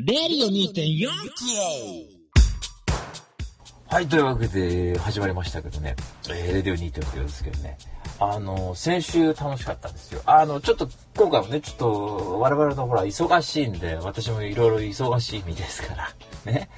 レディオ2.4はい、というわけで始まりましたけどね、えー、レディオ2.4ですけどね、あの、先週楽しかったんですよ。あの、ちょっと今回もね、ちょっと我々のほら、忙しいんで、私もいろいろ忙しい意味ですから、ね。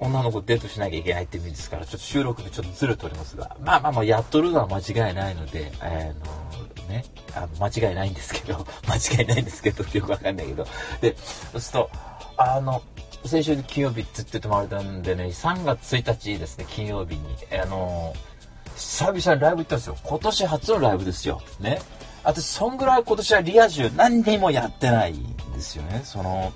女の子デートしなきゃいけないって意味ですから、ちょっと収録でちょっとずれておりますが、まあまあまあ、やっとるのは間違いないので、あの、ね、あの間違いないんですけど、間違いないんですけどよくわかんないけど、で、そうすると、あの、先週金曜日って言っててもられたんでね、3月1日ですね、金曜日に、あの、久々にライブ行ったんですよ。今年初のライブですよ。ね。私、そんぐらい今年はリア充何にもやってないんですよね。その、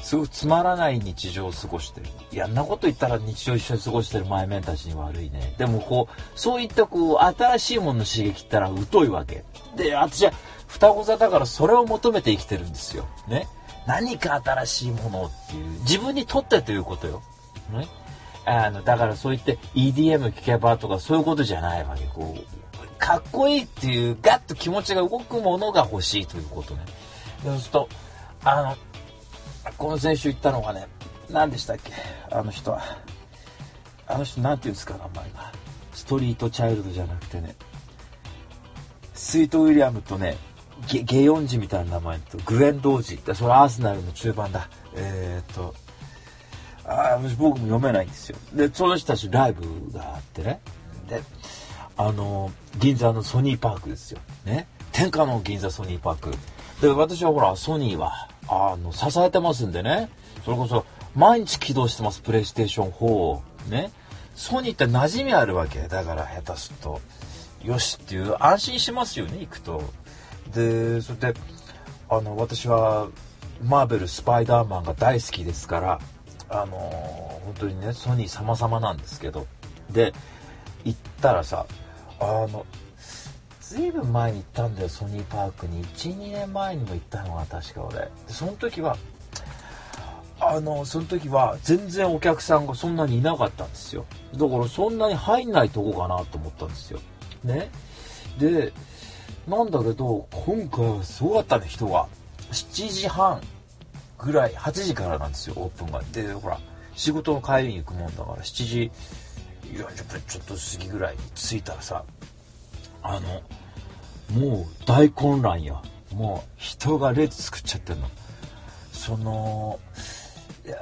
すごくつまらない日常を過ごしてる。いやんなこと言ったら日常一緒に過ごしてる前面たちに悪いね。でもこう、そういったこう、新しいものの刺激ったら疎いわけ。で、私は双子座だからそれを求めて生きてるんですよ。ね。何か新しいものっていう、自分にとってということよ。ね。あの、だからそう言って EDM 聴けばとかそういうことじゃないわけ。こう、かっこいいっていうガッと気持ちが動くものが欲しいということね。そうすると、あの、この先週言ったのがね、何でしたっけ？あの人は。あの人なんて言うんですか、名前が。ストリートチャイルドじゃなくてね、スイート・ウィリアムとね、ゲゲヨンジみたいな名前とグレン・ドージそれアーセナルの中盤だ。えー、っとあ僕も読めないんですよ。でその人たちライブがあってね。であの銀座のソニーパークですよ。ね。天下の銀座ソニーパーク。で私はほらソニーはあの支えてますんでね。それこそ毎日起動してますプレイステーション4を。ね。ソニーって馴染みあるわけ。だから下手すると。よしっていう安心しますよね行くと。でそれであの私はマーベルスパイダーマンが大好きですからあの本当にねソニー様々なんですけどで行ったらさあのずいぶん前に行ったんだよソニーパークに。12年前にも行ったのが確か俺。でその時はあのその時は全然お客さんがそんなにいなかったんですよ。だからそんなに入んないとこかなと思ったんですよ。ね。でなんだけど、今回はすごかったね、人が。7時半ぐらい、8時からなんですよ、オープンが。で、ほら、仕事の帰りに行くもんだから、7時40分ちょっと過ぎぐらいに着いたらさ、あの、もう大混乱や。もう人が列作っちゃってんの。その、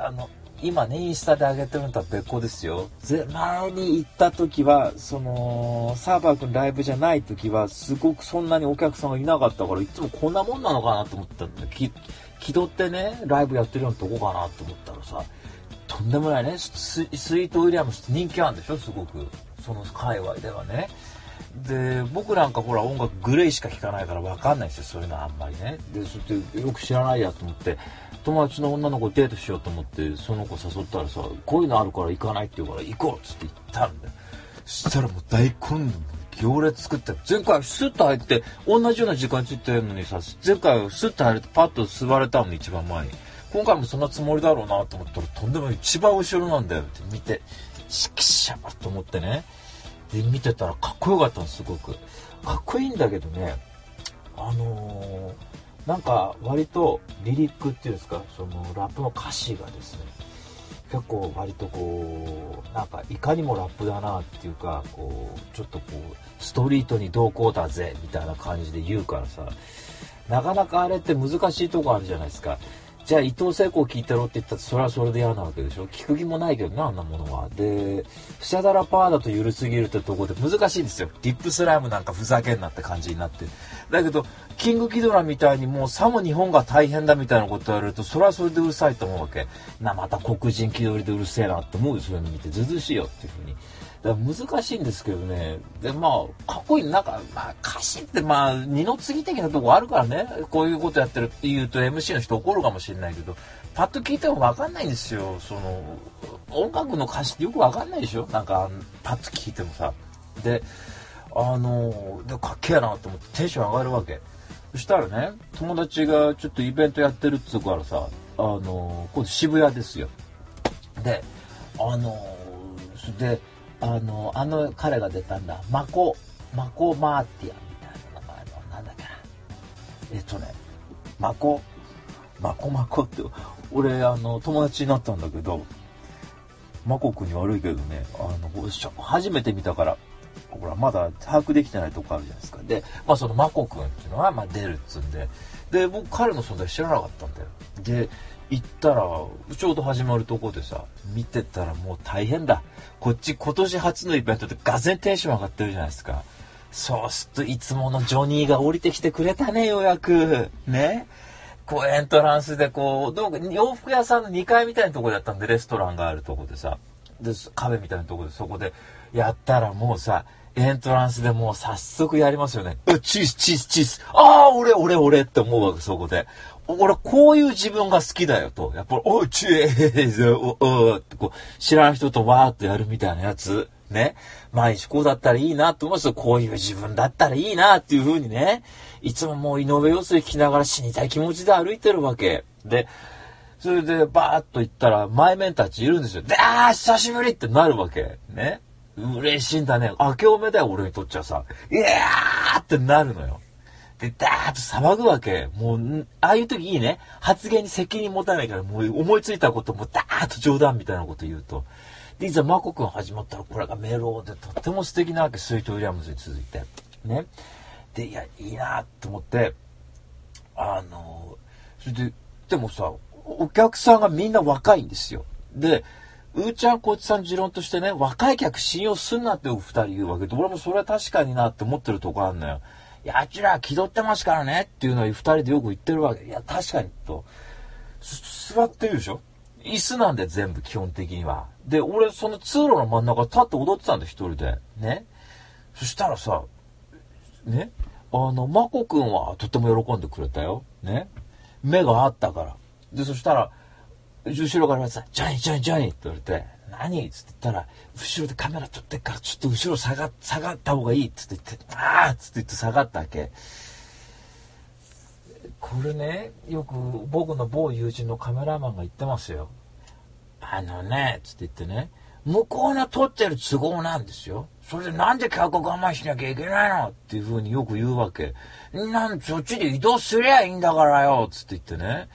あの、今ね、インスタで上げてるのとは別個ですよ。前に行った時は、その、サーバー君ライブじゃない時は、すごくそんなにお客さんがいなかったから、いつもこんなもんなのかなと思ったんだ気気取ってね、ライブやってるようなとこかなと思ったらさ、とんでもないね、スイートウィリアムスって人気あるんでしょ、すごく。その界隈ではね。で、僕なんかほら音楽グレイしか聴かないから分かんないですよ、そういうのあんまりね。で、それってよく知らないやと思って、友達の女の子デートしようと思ってその子誘ったらさこういうのあるから行かないって言うから行こうっつって行ったんだよ。そしたらもう大混乱行列作って前回スッと入って同じような時間についてるのにさ前回スッと入れてパッと座れたの一番前に。今回もそんなつもりだろうなと思ったらとんでもない一番後ろなんだよって見てしきしゃと思ってね。見てたらかっこよかったのすごく。かっこいいんだけどねあのーなんか割とリリックっていうんですかそのラップの歌詞がですね結構割とこうなんかいかにもラップだなっていうかこうちょっとこうストリートにどうこうだぜみたいな感じで言うからさなかなかあれって難しいとこあるじゃないですか。じゃあ伊藤聖子を聞いてろって言ったらそれはそれで嫌なわけでしょ？聞く気もないけどなあんなものは。でフシャダラパーだと緩すぎるってとこで難しいんですよ。リップスライムなんかふざけんなって感じになって。だけどキングキドラみたいにもうさも日本が大変だみたいなこと言われるとそれはそれでうるさいと思うわけ。なまた黒人気取りでうるせえなって思うそういうの見て。ずずしいよっていうふうに。難しいんですけどね。で、まあ、かっこいい。なんか、まあ、歌詞ってまあ、二の次的なとこあるからね。こういうことやってるって言うと MC の人怒るかもしれないけど、パッと聞いてもわかんないんですよ。その、音楽の歌詞ってよくわかんないでしょ？なんか、パッと聞いてもさ。で、あの、でかっけえなと思ってテンション上がるわけ。そしたらね、友達がちょっとイベントやってるっつうからさ、あの、今度渋谷ですよ。で、あの、で、あの、あの彼が出たんだ。マコ、マコマーティアみたいな名前の、なんだっけな。えっとね、マコ、マコマコって、俺あの友達になったんだけどマコ君に悪いけどねあの初めて見たからほらまだ把握できてないとこあるじゃないですかでまあそのマコ君っていうのはまあ出るっつうんでで僕彼の存在知らなかったんだよで行ったらちょうど始まるとこでさ見てたらもう大変だこっち今年初のイベントでがぜんテンション上がってるじゃないですかそうするといつものジョニーが降りてきてくれたねようやくねこうエントランスでこうどう洋服屋さんの2階みたいなとこだったんでレストランがあるとこでさで壁みたいなとこでそこでやったらもうさエントランスでもう早速やりますよね。うチーズ、チーズ、チーズ。ああ、俺、俺、俺って思うわけ、そこで。俺、こういう自分が好きだよと。やっぱり、おチー、お、おってこう、知らない人とわーっとやるみたいなやつ。ね。毎日こうだったらいいなって思うんです。こういう自分だったらいいなっていう風にね。いつももう井上陽水聞きながら死にたい気持ちで歩いてるわけ。で、それでバーッと行ったら、前面たちいるんですよ。で、あー久しぶりってなるわけ。ね。嬉しいんだね。明けおめだよ、俺にとっちゃさ。いやーってなるのよ。で、ダーッと騒ぐわけ。もう、ああいう時いいね。発言に責任持たないから、もう思いついたこともダーッと冗談みたいなこと言うと。で、いざマコ君始まったら、これがメローでとっても素敵なわけ。スイート・ウィリアムズに続いて。ね。で、いや、いいなと思って、あの、それで、でもさ、お客さんがみんな若いんですよ。で、うーちゃんこいつさん持論としてね、若い客信用すんなってお二人言うわけで、俺もそれは確かになって思ってるとこあんのよ。いや、あちら気取ってますからねっていうのは二人でよく言ってるわけ。いや、確かにと。座ってるでしょ？椅子なんで全部基本的には。で、俺その通路の真ん中立って踊ってたんだ、一人で。ね？そしたらさ、ね？あの、まこくんはとても喜んでくれたよ。ね？目があったから。で、そしたら、後ろからさ、ジャニー、ジャニー、ジャニーって言われて、何？つって言ったら、後ろでカメラ撮ってっから、ちょっと後ろ下が、下がった方がいいっつって言って、ああっつって言って下がったわけ。これね、よく僕の某友人のカメラマンが言ってますよ。あのね、つって言ってね、向こうの撮ってる都合なんですよ。それでなんで客我慢しなきゃいけないのっていう風によく言うわけ。なんそっちで移動すりゃいいんだからよっ、つって言ってね。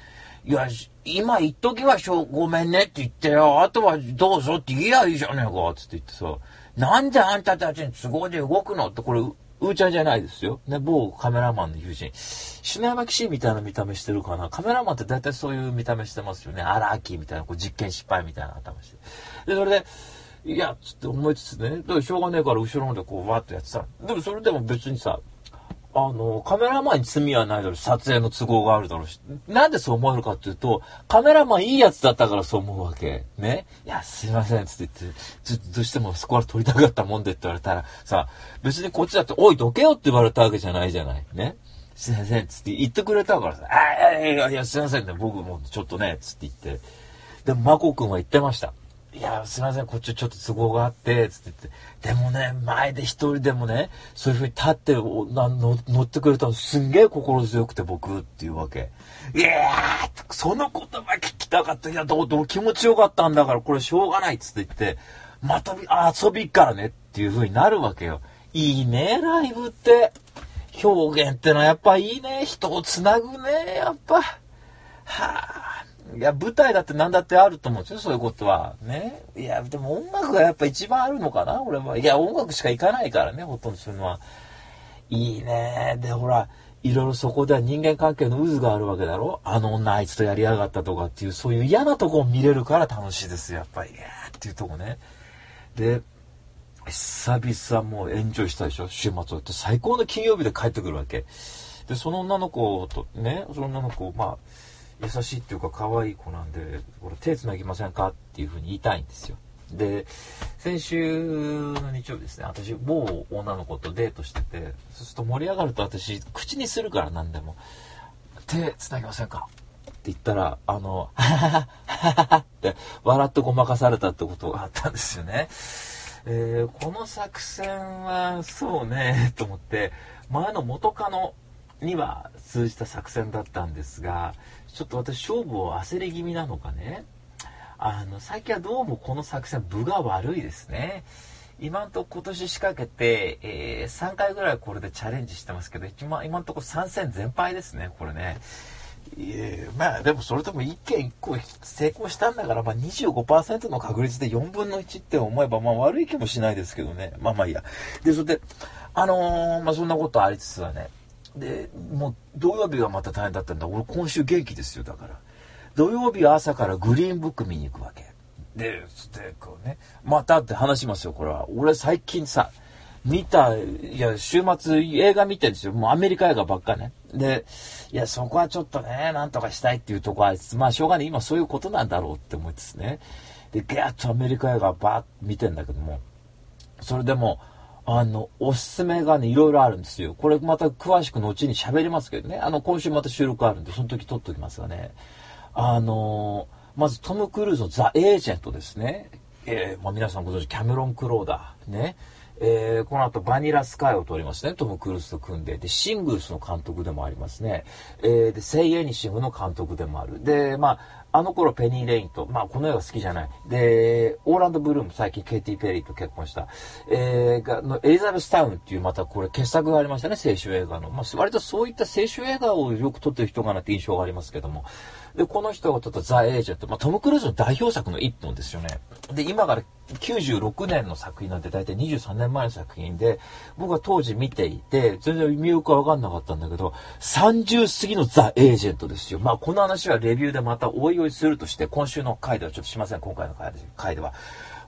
いや、今言っときましょう、ごめんねって言ってよ、あとはどうぞって言えばいいじゃねえか、つって言ってさ、なんであんたたちに都合で動くのって、これ、うーちゃんじゃないですよ。ね、某カメラマンの友人。篠山騎士みたいな見た目してるかな。カメラマンって大体そういう見た目してますよね。荒木みたいな、こう実験失敗みたいな頭して。で、それで、いや、つって思いつつね、だからしょうがねえから後ろの方でこう、わーっとやってた。でもそれでも別にさ、あの、カメラマンに罪はないだろうし、撮影の都合があるだろうし。なんでそう思えるかっていうと、カメラマンいいやつだったからそう思うわけ。ね。いや、すいません、つって言って、ちょっとどうしてもそこは撮りたかったもんでって言われたら、さ、別にこっちだって、おい、どけよって言われたわけじゃないじゃない。ね。すいません、つって言ってくれたからさ、あいやいや、すいませんね、僕もちょっとね、つって言って。でも、マコ君は言ってました。いや、すいません、こっちちょっと都合があって、つって言って。でもね、前で一人でもね、そういう風に立って乗ってくれたのすんげえ心強くて僕っていうわけ。いやー、その言葉聞きたかった。いや、どう、どう気持ちよかったんだから、これしょうがないっつって言って、また、遊びっからねっていう風になるわけよ。いいね、ライブって。表現ってのはやっぱいいね。人をつなぐね、やっぱ。はあ。いや、舞台だって何だってあると思うんですよ、そういうことは。ね。いや、でも音楽がやっぱ一番あるのかな、俺は。いや、音楽しか行かないからね、ほとんどそういうのは。いいね。で、ほら、いろいろそこでは人間関係の渦があるわけだろあの女あいつとやりやがったとかっていう、そういう嫌なとこを見れるから楽しいですよ、やっぱり。いやーっていうとこね。で、久々もうエンジョイしたでしょ週末って最高の金曜日で帰ってくるわけ。で、その女の子とね、その女の子、まあ、優しいっていうか可愛い子なんで、これ手繋ぎませんかっていうふうに言いたいんですよ。で、先週の日曜日ですね、私、某女の子とデートしてて、そうすると盛り上がると私、口にするから何でも、手繋ぎませんかって言ったら、あの、はははははって笑ってごまかされたってことがあったんですよね。えー、この作戦は、そうね、と思って、前の元カノには通じた作戦だったんですが、ちょっと私勝負を焦り気味なのかね。あの、最近はどうもこの作戦、部が悪いですね。今んとこ今年仕掛けて、えー、3回ぐらいこれでチャレンジしてますけど、今今んとこ3戦全敗ですね、これね。いやまあでもそれとも1件1個成功したんだから、まあ25%の確率で4分の1って思えば、まあ悪い気もしないですけどね。まあまあいいや。で、それで、あのー、まあそんなことありつつはね、で、もう土曜日はまた大変だったんだ。俺今週元気ですよ、だから。土曜日は朝からグリーンブック見に行くわけ。で、つってこうね、またって話しますよ、これは。俺最近さ、見た、いや、週末映画見てるんですよ。もうアメリカ映画ばっかね。で、いや、そこはちょっとね、なんとかしたいっていうとこは、まあしょうがない。今そういうことなんだろうって思いつつね。で、ギャーッとアメリカ映画ばーっ見てんだけども、それでも、あの、おすすめがね、いろいろあるんですよ。これまた詳しく後に喋りますけどね。あの、今週また収録あるんで、その時撮っておきますがね。あのまずトム・クルーズのザ・エージェントですね。えー、まあ、皆さんご存知、キャメロン・クローダー。ね。えー、この後バニラスカイを撮りますね。トム・クルーズと組んで。で、シングルスの監督でもありますね。えー、で、セイ・エニシングの監督でもある。で、まあ、あの頃ペニー・レインと、まあこの映画好きじゃない。で、オーランド・ブルーム、最近ケイティ・ペリーと結婚した、えー、がのエリザベス・タウンっていうまたこれ傑作がありましたね、青春映画の。まあ割とそういった青春映画をよく撮ってる人かなって印象がありますけども。で、この人が撮ったザ・エージェント、まあ、トム・クルーズの代表作の一本ですよね。で、今から96年の作品なんて大体23年前の作品で、僕は当時見ていて、全然意味よくわかんなかったんだけど、30過ぎのザ・エージェントですよ。まあ、この話はレビューでまたおいおいするとして、今週の回ではちょっとしません、今回の回では。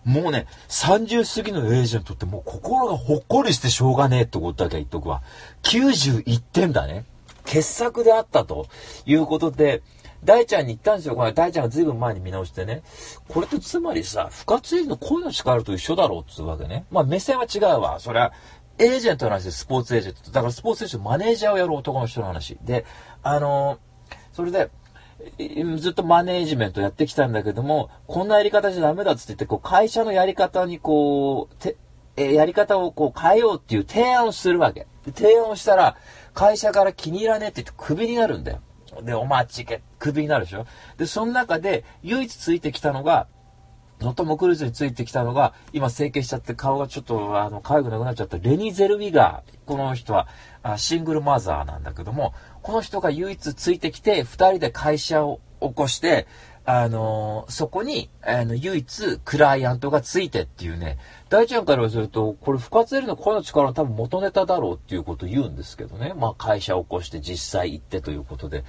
もうね、30過ぎのエージェントってもう心がほっこりしてしょうがねえってことだけは言っとくわ。91点だね。傑作であったということで、大ちゃんに言ったんですよ。これ大ちゃんが随分前に見直してね。これってつまりさ、不活意の声の力と一緒だろうっていうわけね。まあ目線は違うわ。それは、エージェントの話でスポーツエージェント。だからスポーツエージェントマネージャーをやる男の人の話。で、あのー、それで、ずっとマネージメントやってきたんだけども、こんなやり方じゃダメだっつって言って、こう、会社のやり方にこう、て、えやり方をこう変えようっていう提案をするわけ。提案をしたら、会社から気に入らねえって言ってクビになるんだよ。で、お待ちけ、クビになるでしょ？で、その中で、唯一ついてきたのが、ノトモクルーズについてきたのが、今整形しちゃって顔がちょっと、あの、可愛くなくなっちゃったレニ・ゼルウィガー。この人はあ、シングルマザーなんだけども、この人が唯一ついてきて、2人で会社を起こして、あのー、そこに、あの、唯一、クライアントがついてっていうね、大ちゃんからすると、これ、不活エルの声の力の多分元ネタだろうっていうことを言うんですけどね。まあ、会社を起こして実際行ってということで。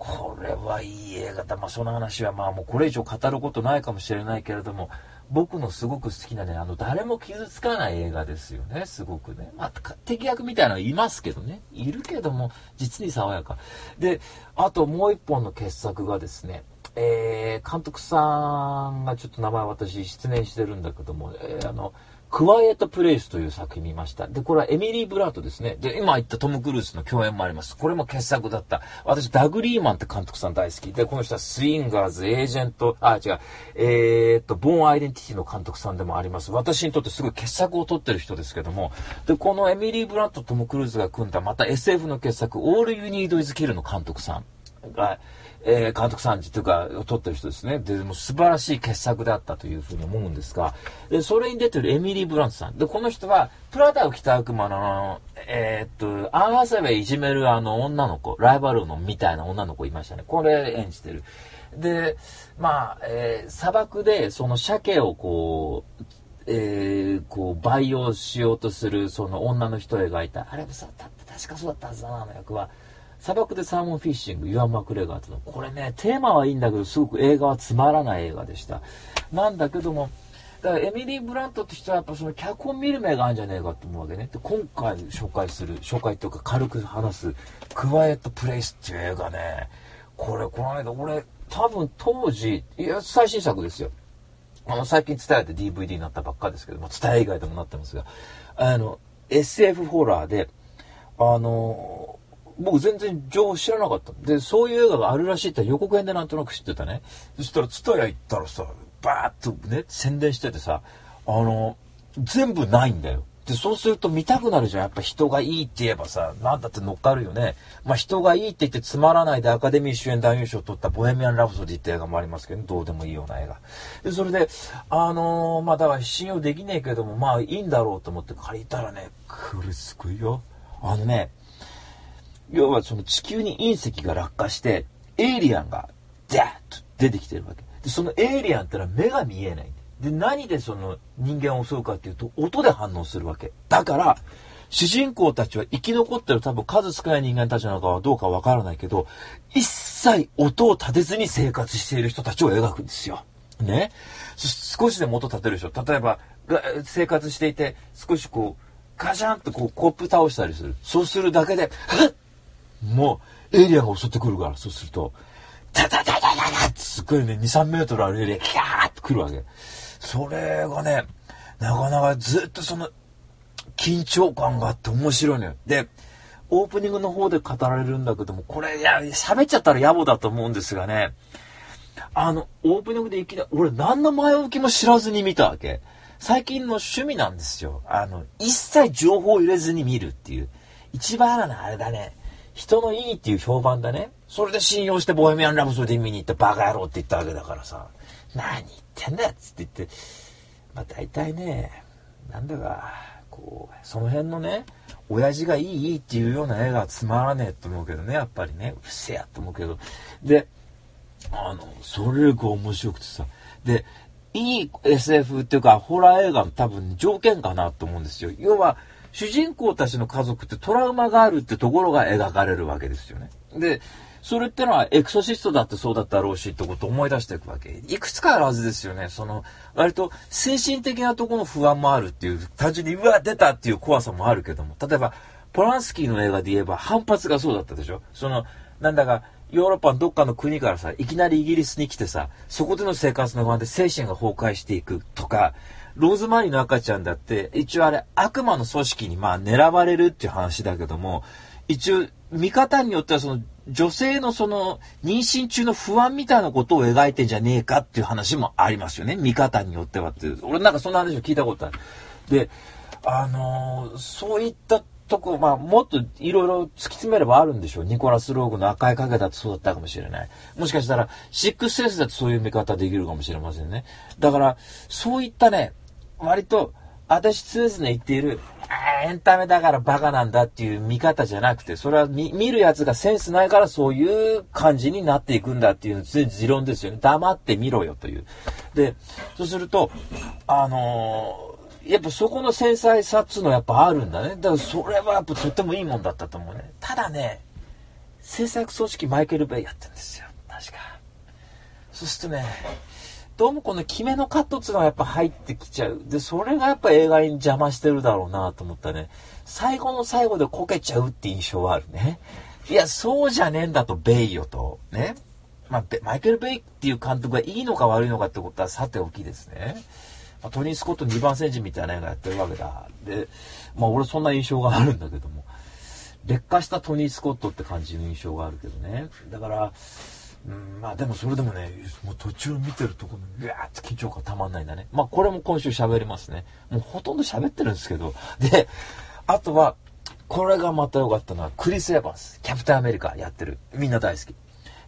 これはいい映画だ。まあ、その話はまあ、もうこれ以上語ることないかもしれないけれども、僕のすごく好きなね、あの、誰も傷つかない映画ですよね、すごくね。まあ、敵役みたいなのいますけどね。いるけども、実に爽やか。で、あともう一本の傑作がですね、えー、監督さんがちょっと名前私失念してるんだけども、えー、あの、クワイエットプレイスという作品見ました。で、これはエミリー・ブラントですね。で、今言ったトム・クルーズの共演もあります。これも傑作だった。私、ダグ・リーマンって監督さん大好き。で、この人はスウィンガーズ、エージェント、あ、違う、えー、っと、ボーン・アイデンティティの監督さんでもあります。私にとってすごい傑作を撮ってる人ですけども、で、このエミリー・ブラントとトム・クルーズが組んだまた SF の傑作、オール・ユー・ニード・イズ・キルの監督さんが、えー、監督さんというか、を撮ってる人ですね。で、も素晴らしい傑作であったというふうに思うんですが、で、それに出てるエミリー・ブラントさん。で、この人は、プラダを着た悪魔の、えー、っと、アン・ハサウェイいじめるあの女の子、ライバルのみたいな女の子いましたね。これ演じてる。で、まあ、えー、砂漠でその鮭をこう、えー、こう、培養しようとするその女の人を描いた。あれもさ、確かそうだったはずだな、あの役は。砂漠でサーモンフィッシング、ユアン・マクレガーっての。これね、テーマはいいんだけど、すごく映画はつまらない映画でした。なんだけども、だからエミリー・ブラントとしてはやっぱその脚本見る目があるんじゃねえかと思うわけね。で、今回紹介する、紹介というか軽く話す、クワイエット・プレイスっていう映画ね、これ、この間、俺、多分当時、いや、最新作ですよ。あの、最近伝えて DVD になったばっかですけど、まあ、伝え以外でもなってますが、あの、SF ホラーで、あの、僕全然情報知らなかった。で、そういう映画があるらしいって予告編でなんとなく知ってたね。そしたら、ツタヤ行ったらさ、バーッとね、宣伝しててさ、あの、全部ないんだよ。で、そうすると見たくなるじゃん。やっぱ人がいいって言えばさ、なんだって乗っかるよね。まあ人がいいって言ってつまらないでアカデミー主演男優賞を取ったボヘミアン・ラプソディって映画もありますけど、どうでもいいような映画。で、それで、あのー、まあだから信用できねえけども、まあいいんだろうと思って借りたらね、これすごいよ。あのね、要はその地球に隕石が落下して、エイリアンが、ダーッと出てきてるわけ。で、そのエイリアンってのは目が見えない。で、何でその人間を襲うかっていうと、音で反応するわけ。だから、主人公たちは生き残ってる多分数少ない人間たちなのかはどうかわからないけど、一切音を立てずに生活している人たちを描くんですよ。ね。少しでも音立てるでしょ。例えば、生活していて、少しこう、ガシャンとこうコップ倒したりする。そうするだけで、もう、エイリアンが襲ってくるから、そうすると、タタタタタタってすっごいね、2、3メートルあるエリアン、キャーって来るわけ。それがね、なかなかずっとその、緊張感があって面白いのよ。で、オープニングの方で語られるんだけども、これ、いや、喋っちゃったら野暮だと思うんですがね、あの、オープニングでいきなり、俺何の前置きも知らずに見たわけ。最近の趣味なんですよ。あの、一切情報を入れずに見るっていう。一番なのあれだね。人のいいっていう評判だね。それで信用してボヘミアン・ラブソディ見に行ってバカ野郎って言ったわけだからさ。何言ってんだよっつって言って。まあ大体ね、なんだか、こう、その辺のね、親父がいいいいっていうような絵がつまらねえと思うけどね、やっぱりね。うっせやと思うけど。で、あの、それが面白くてさ。で、いい SF っていうか、ホラー映画の多分条件かなと思うんですよ。要は、主人公たちの家族ってトラウマがあるってところが描かれるわけですよね。で、それってのはエクソシストだってそうだったろうしってことを思い出していくわけ。いくつかあるはずですよね。その、割と精神的なところの不安もあるっていう、単純にうわ、出たっていう怖さもあるけども、例えば、ポランスキーの映画で言えば反発がそうだったでしょその、なんだか、ヨーロッパのどっかの国からさ、いきなりイギリスに来てさ、そこでの生活の不安で精神が崩壊していくとか、ローズマリーの赤ちゃんだって、一応あれ、悪魔の組織にまあ狙われるっていう話だけども、一応、見方によってはその、女性のその、妊娠中の不安みたいなことを描いてんじゃねえかっていう話もありますよね。見方によってはっていう。俺なんかそんな話を聞いたことある。で、あのー、そういったとこ、まあ、もっといろいろ突き詰めればあるんでしょう。ニコラス・ローグの赤い影だってそうだったかもしれない。もしかしたら、シックスセンスだってそういう見方できるかもしれませんね。だから、そういったね、割と、私常々言っている、エンタメだからバカなんだっていう見方じゃなくて、それは見るやつがセンスないからそういう感じになっていくんだっていう持論ですよね。黙ってみろよという。で、そうすると、あのーやっぱそこの繊細さっつうのやっぱあるんだね。だからそれはやっぱとってもいいもんだったと思うね。ただね、制作組織マイケル・ベイやってるんですよ。確か。そうするとね、どうもこの決めのカットっつうのはやっぱ入ってきちゃう。で、それがやっぱ映画に邪魔してるだろうなと思ったね。最後の最後でこけちゃうって印象はあるね。いや、そうじゃねえんだと、ベイよと。ね。まあ、マイケル・ベイっていう監督がいいのか悪いのかってことはさておきですね。まあ、トニー・スコット2番戦時みたいな映画やってるわけだ。で、まあ俺そんな印象があるんだけども、劣化したトニー・スコットって感じの印象があるけどね。だから、うん、まあでもそれでもね、もう途中見てるところに、うわーって緊張感たまんないんだね。まあこれも今週喋りますね。もうほとんど喋ってるんですけど。で、あとは、これがまた良かったのは、クリス・エヴァンス、キャプテンアメリカやってる。みんな大好き。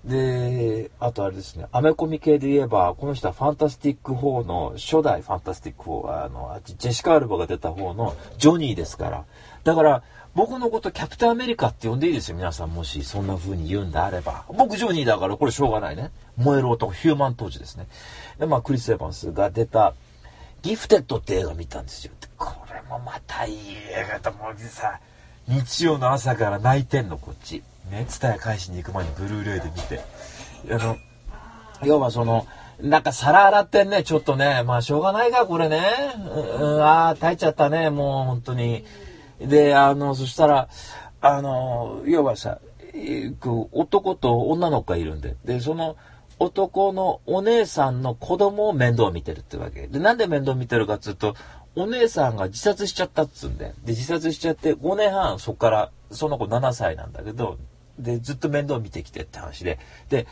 で、あとあれですね、アメコミ系で言えば、この人はファンタスティック4の、初代ファンタスティック4、あの、ジェシカ・アルバが出た方のジョニーですから。だから、僕のことキャプテンアメリカって呼んでいいですよ、皆さん。もしそんな風に言うんであれば。僕ジョニーだからこれしょうがないね。燃える男、ヒューマン当時ですね。で、まあ、クリス・エヴァンスが出た、ギフテッドって映画見たんですよ。これもまたいい映画と思うさ、日曜の朝から泣いてんの、こっち。ね、ツタヤ返しに行く前にブルーレイで見て。あの、要はその、なんか皿洗ってんね、ちょっとね。まあしょうがないか、これね。うん、ああ、耐えちゃったね、もう本当に。で、あの、そしたら、あの、要はさ、男と女の子がいるんで。で、その、男のお姉さんの子供を面倒見てるってわけ。で、なんで面倒見てるかっつうと、お姉さんが自殺しちゃったっつうんで。で、自殺しちゃって5年半そっから、その子7歳なんだけど、で、ずっと面倒見てきてって話で。で、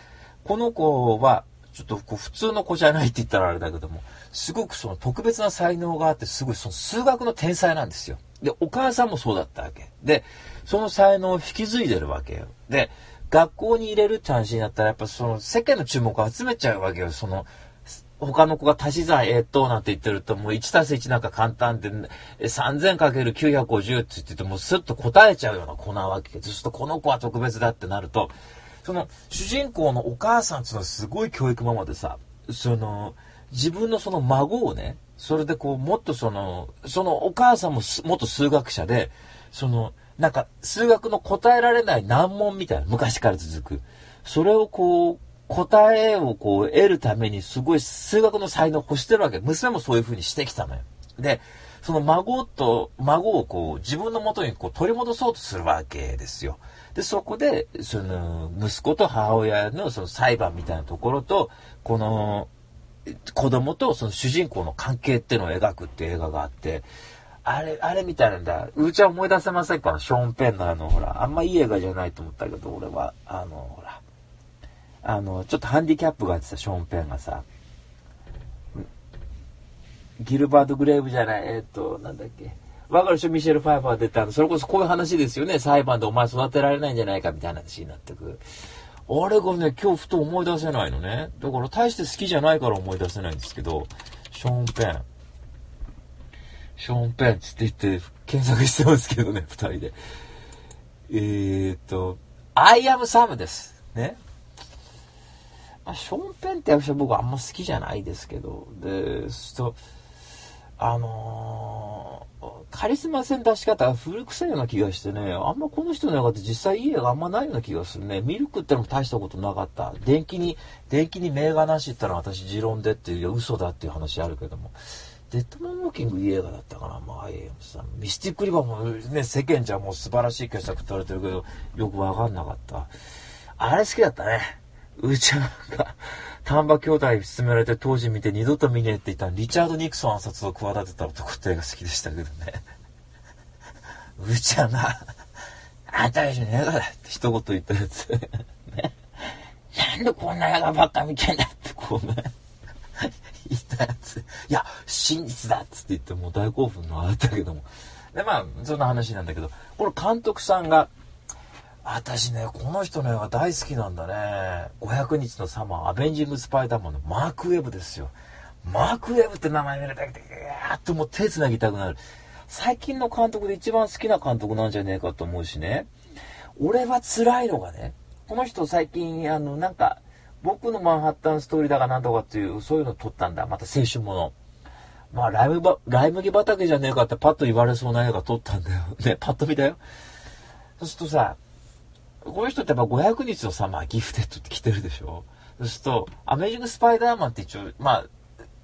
この子は、ちょっとこう普通の子じゃないって言ったらあれだけども、すごくその特別な才能があって、すごいその数学の天才なんですよ。で、お母さんもそうだったわけ。で、その才能を引き継いでるわけよ。で、学校に入れるって話になったら、やっぱその世間の注目を集めちゃうわけよ。その、他の子が足し算えっと、なんて言ってると、もう1たす1なんか簡単で、3000×950 って言ってて、もうスッと答えちゃうような子なわけ。そうすると、この子は特別だってなると、その主人公のお母さんっていうのはすごい教育ママでさ、その、自分のその孫をね、それでこう、もっとその、そのお母さんも元数学者で、その、なんか、数学の答えられない難問みたいな、昔から続く。それをこう、答えをこう、得るためにすごい数学の才能を欲してるわけ。娘もそういう風にしてきたのよ。で、その孫と、孫をこう、自分の元にこう、取り戻そうとするわけですよ。で、そこで、その、息子と母親のその裁判みたいなところと、この、子供とその主人公の関係っていうのを描くっていう映画があって、あれ、あれみたいなんだ。うーちゃん思い出せませんか？ショーン・ペンのあの、ほら、あんまいい映画じゃないと思ったけど、俺は、あの、ほら、あの、ちょっとハンディキャップがあってさ、ショーン・ペンがさ、ギルバート・グレーブじゃない、えっ、と、なんだっけ。わかるでしょ？ミシェル・ファイバー出たの。それこそこういう話ですよね。裁判でお前育てられないんじゃないかみたいな話になってく。あれがね、今日ふと思い出せないのね。だから大して好きじゃないから思い出せないんですけど、ショーン・ペン。ショーン・ペンつって言って検索してますけどね、二人で。えー、っと、アイアム・サムです。ね。まあ、ショーン・ペンって役者僕あんま好きじゃないですけど、で、すと、あのー、カリスマ性の出し方が古臭いような気がしてね、あんまこの人の映画って実際いい映画あんまないような気がするね。ミルクってのも大したことなかった。電気に、電気に名画なしってのは私持論でっていう、嘘だっていう話あるけども。デッドマンウォーキングいい映画だったかな。まあ、アイエムさん。ミスティックリバーもね、世間じゃもう素晴らしい傑作って言われてるけど、よくわかんなかった。あれ好きだったね。うーちゃんが、丹波兄弟勧められて当時見て二度と見ねえって言ったリチャード・ニクソン暗殺を企てた男って映画好きでしたけどね。うちゃんが、あんた一緒に映画だって一言言ったやつ。ね。なんでこんな映画ばっか見てんだってこうね。言ったやつ。いや、真実だっつって言ってもう大興奮のあったけども。で、まあ、そんな話なんだけど、この監督さんが、私ね、この人の映画大好きなんだね。500日のサマー、アベンジング・スパイダーマンのマーク・ウェブですよ。マーク・ウェブって名前見るだけで、やーっともう手繋ぎたくなる。最近の監督で一番好きな監督なんじゃねえかと思うしね。俺は辛いのがね、この人最近、あの、なんか、僕のマンハッタンストーリーだかなんとかっていう、そういうの撮ったんだ。また青春もの。まあ、ライムば、ライ麦畑じゃねえかってパッと言われそうな映画撮ったんだよ。ね、パッと見たよ。そうするとさ、この人ってやっぱ500日のサマーギフテッドって来てるでしょ？そうすると、アメージング・スパイダーマンって一応、まあ、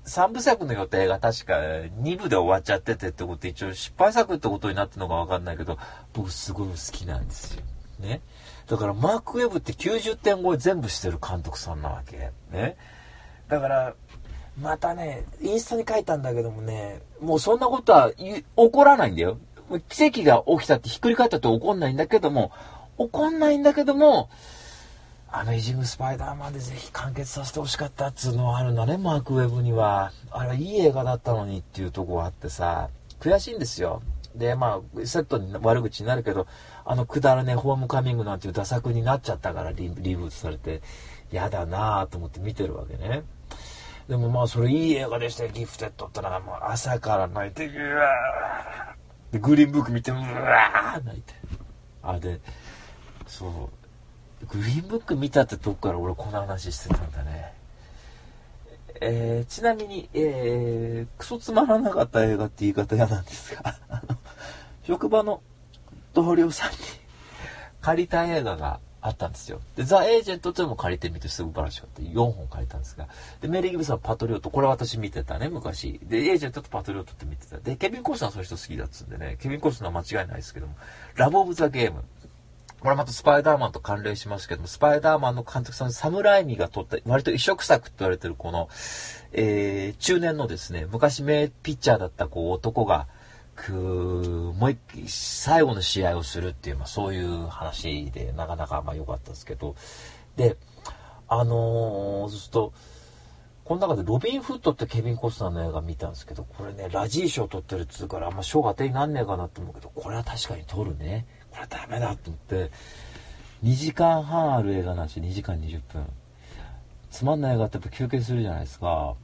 3部作の予定が確か2部で終わっちゃっててってことで一応失敗作ってことになってるのかわかんないけど、僕すごい好きなんですよ。ね。だからマーク・ウェブって90点超え全部してる監督さんなわけ。ね。だから、またね、インスタに書いたんだけどもね、もうそんなことは起こらないんだよ。奇跡が起きたってひっくり返ったって起こんないんだけども、怒んないんだけども、アメイジング・スパイダーマンでぜひ完結させてほしかったっつうのはあるんだね、マーク・ウェブには。あれはいい映画だったのにっていうとこがあってさ、悔しいんですよ。で、まあ、セットに悪口になるけど、あのくだらね、ホームカミングなんていうダ作になっちゃったからリリブートされて、嫌だなぁと思って見てるわけね。でもまあ、それいい映画でしたよ、ギフテッドってのはもう朝から泣いて、うわーで、グリーンブック見て、うわー泣いて。あ、で、そう。グリーンブック見たってとこから俺この話してたんだね。えー、ちなみに、えー、クソつまらなかった映画って言い方嫌なんですが、職場の同僚さんに借りた映画があったんですよ。で、ザ・エージェントっていうのも借りてみて素晴らしかった。4本借りたんですが。で、メリー・ギブスはパトリオット。これ私見てたね、昔。で、エージェントとパトリオットって見てた。で、ケビン・コースナーそういう人好きだっつうんでね、ケビン・コースナー間違いないですけども、ラブ・オブ・ザ・ゲーム。これまたスパイダーマンと関連しますけども、スパイダーマンの監督さん、サムライミが撮った、割と異色作って言われてるこの、えー、中年のですね、昔名ピッチャーだったこう男が、くもう一回最後の試合をするっていう、まあそういう話で、なかなかまあ良かったですけど、で、あのー、そうすると、この中でロビン・フットってケビン・コスナーの映画見たんですけど、これね、ラジー賞取ってるっつうから、あんま賞が当てになんねえかなって思うけど、これは確かに取るね。これダメだと思って、2時間半ある映画なんし2時間20分。つまんない映画ってやっぱ休憩するじゃないですか。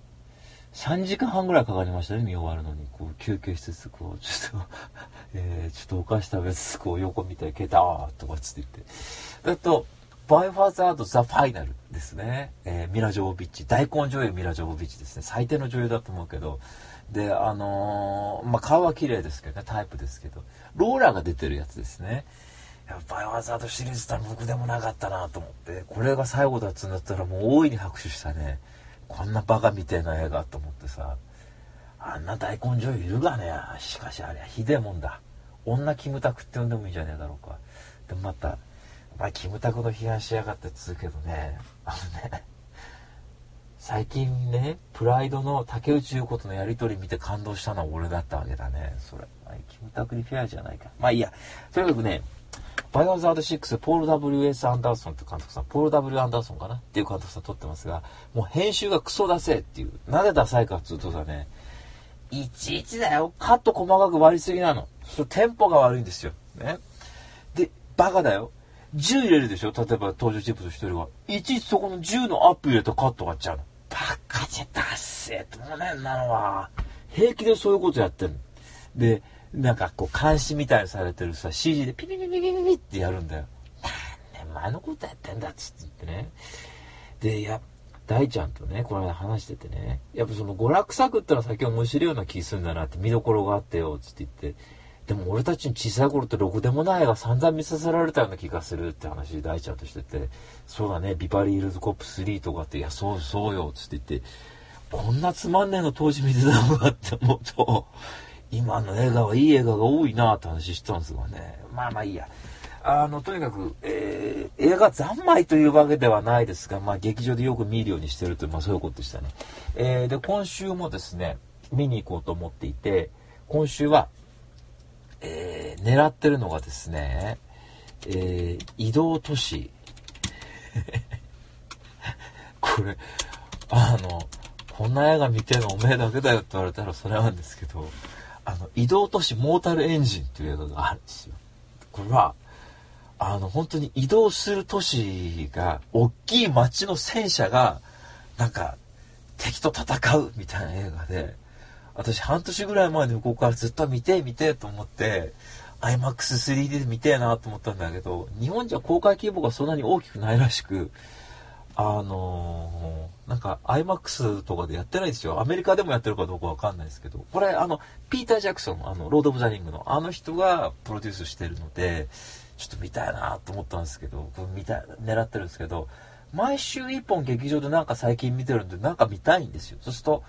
3時間半ぐらいかかりましたね、見終わるのに。こう休憩しつつ、こう、ちょっと えー、ちょっとお菓子食べつつ、こう横見て、携帯、あーとかつって言って。えっと、バイファーザード・ザ・ファイナルですね。えー、ミラ・ジョボビッチ。大根女優ミラ・ジョボビッチですね。最低の女優だと思うけど。で、あのー、まあ、顔は綺麗ですけどね、タイプですけど。ローラーが出てるやつですね。やっぱバイオハザードシリーズって僕でもなかったなと思って、これが最後だっつうんだったらもう大いに拍手したね。こんなバカみたいな映画と思ってさ。あんな大根女優いるがね。しかしあれはひでえもんだ。女キムタクって呼んでもいいんじゃねえだろうか。でもまた、まあ、キムタクの批判しやがってっつうけどね、あのね、最近ね、プライドの竹内優子とのやりとり見て感動したのは俺だったわけだね。それ。キムタクにフェアじゃないか。まあいいや。とにかくね、バイオハザード6、ポール W.S. アンダーソンって監督さん、ポール W. アンダーソンかな？っていう監督さん撮ってますが、もう編集がクソ出せっていう。なぜダサいかっつうとさね、いちいちだよ。カット細かく割りすぎなの。そテンポが悪いんですよ。ね。で、バカだよ。10入れるでしょ？例えば登場人物一人が。いちいちそこの10のアップ入れたカットがっちゃうの。バカじゃダッセーと思うねんなのは。平気でそういうことやってんの。で、なんかこう監視みたいにされてるさ、CG でピピピピピピピってやるんだよ。何年前のことやってんだっつって言ってね。で、や、大ちゃんとね、この間話しててね、やっぱその娯楽作ってのは先面白いような気するんだなって見どころがあってよ、つって言って、でも俺たちの小さい頃ってろくでもない映画散々見させられたような気がするって話大ちゃんとしてて、そうだね、ビバリールズコップ3とかって、いや、そうそうよ、つって言って、こんなつまんねえの当時見てたのかって思うと、今の映画はいい映画が多いなって話してたんですがね。まあまあいいや。あの、とにかく、えー、映画三昧というわけではないですが、まあ劇場でよく見るようにしてるという、まあそういうことでしたね。えー、で、今週もですね、見に行こうと思っていて、今週は、えー、狙ってるのがですね、えー、移動都市。これ、あの、こんな映画見てるのおめえだけだよって言われたらそれなんですけど、あの、移動都市モータルエンジンっていう映画があるんですよ。これは、あの、本当に移動する都市が、大きい街の戦車が、なんか、敵と戦うみたいな映画で、私半年ぐらい前に向こうからずっと見て見てと思って、IMAX3D で見てえなと思ったんだけど、日本じゃ公開規模がそんなに大きくないらしく、あのー、なんか IMAX とかでやってないですよ。アメリカでもやってるかどうかわかんないですけど、これあの、ピーター・ジャクソン、あの、ロード・オブ・ザ・リングのあの人がプロデュースしてるので、ちょっと見たいなと思ったんですけど、これ見たい、狙ってるんですけど、毎週一本劇場でなんか最近見てるんで、なんか見たいんですよ。そうすると、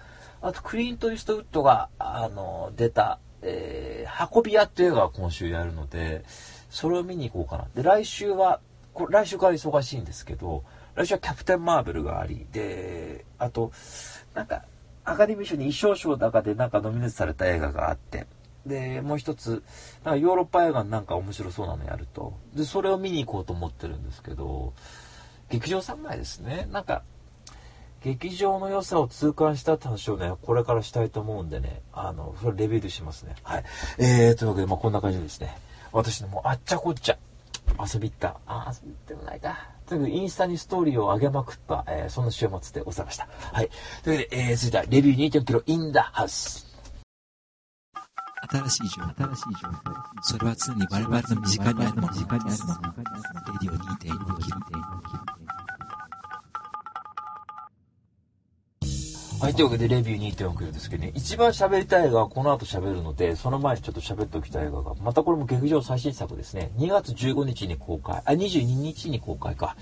あとクリント・イーストウッドが、あの、出た、えー、運び屋っていう映画が今週やるので、それを見に行こうかな。で、来週は、これ来週から忙しいんですけど、来週はキャプテン・マーベルがあり、で、あと、なんか、アカデミー賞に衣装賞の中でなんかノミネートされた映画があって、で、もう一つ、なんかヨーロッパ映画なんか面白そうなのやると。で、それを見に行こうと思ってるんですけど、劇場3枚ですね。なんか、劇場の良さを痛感したって話をね、これからしたいと思うんでね、あの、それレビューでしますね。はい。えー、というわけで、まあこんな感じですね。私のもうあっちゃこっちゃ遊び行った。あ、遊び行ってもないか。というわけで、インスタにストーリーを上げまくった、えー、そんな週末でございました。はい。というわけで、えー、続いては、レビュー2 4 k g in the house。新しい情報、新しい情報。それは常に我々の身近にあるもの。身近にあるもの。レディオ2.4はい、というわけでレビュー2.6ですけどね、一番喋りたい映画はこの後喋るので、その前にちょっと喋っておきたい映画が、またこれも劇場最新作ですね、2月15日に公開、あ、22日に公開か、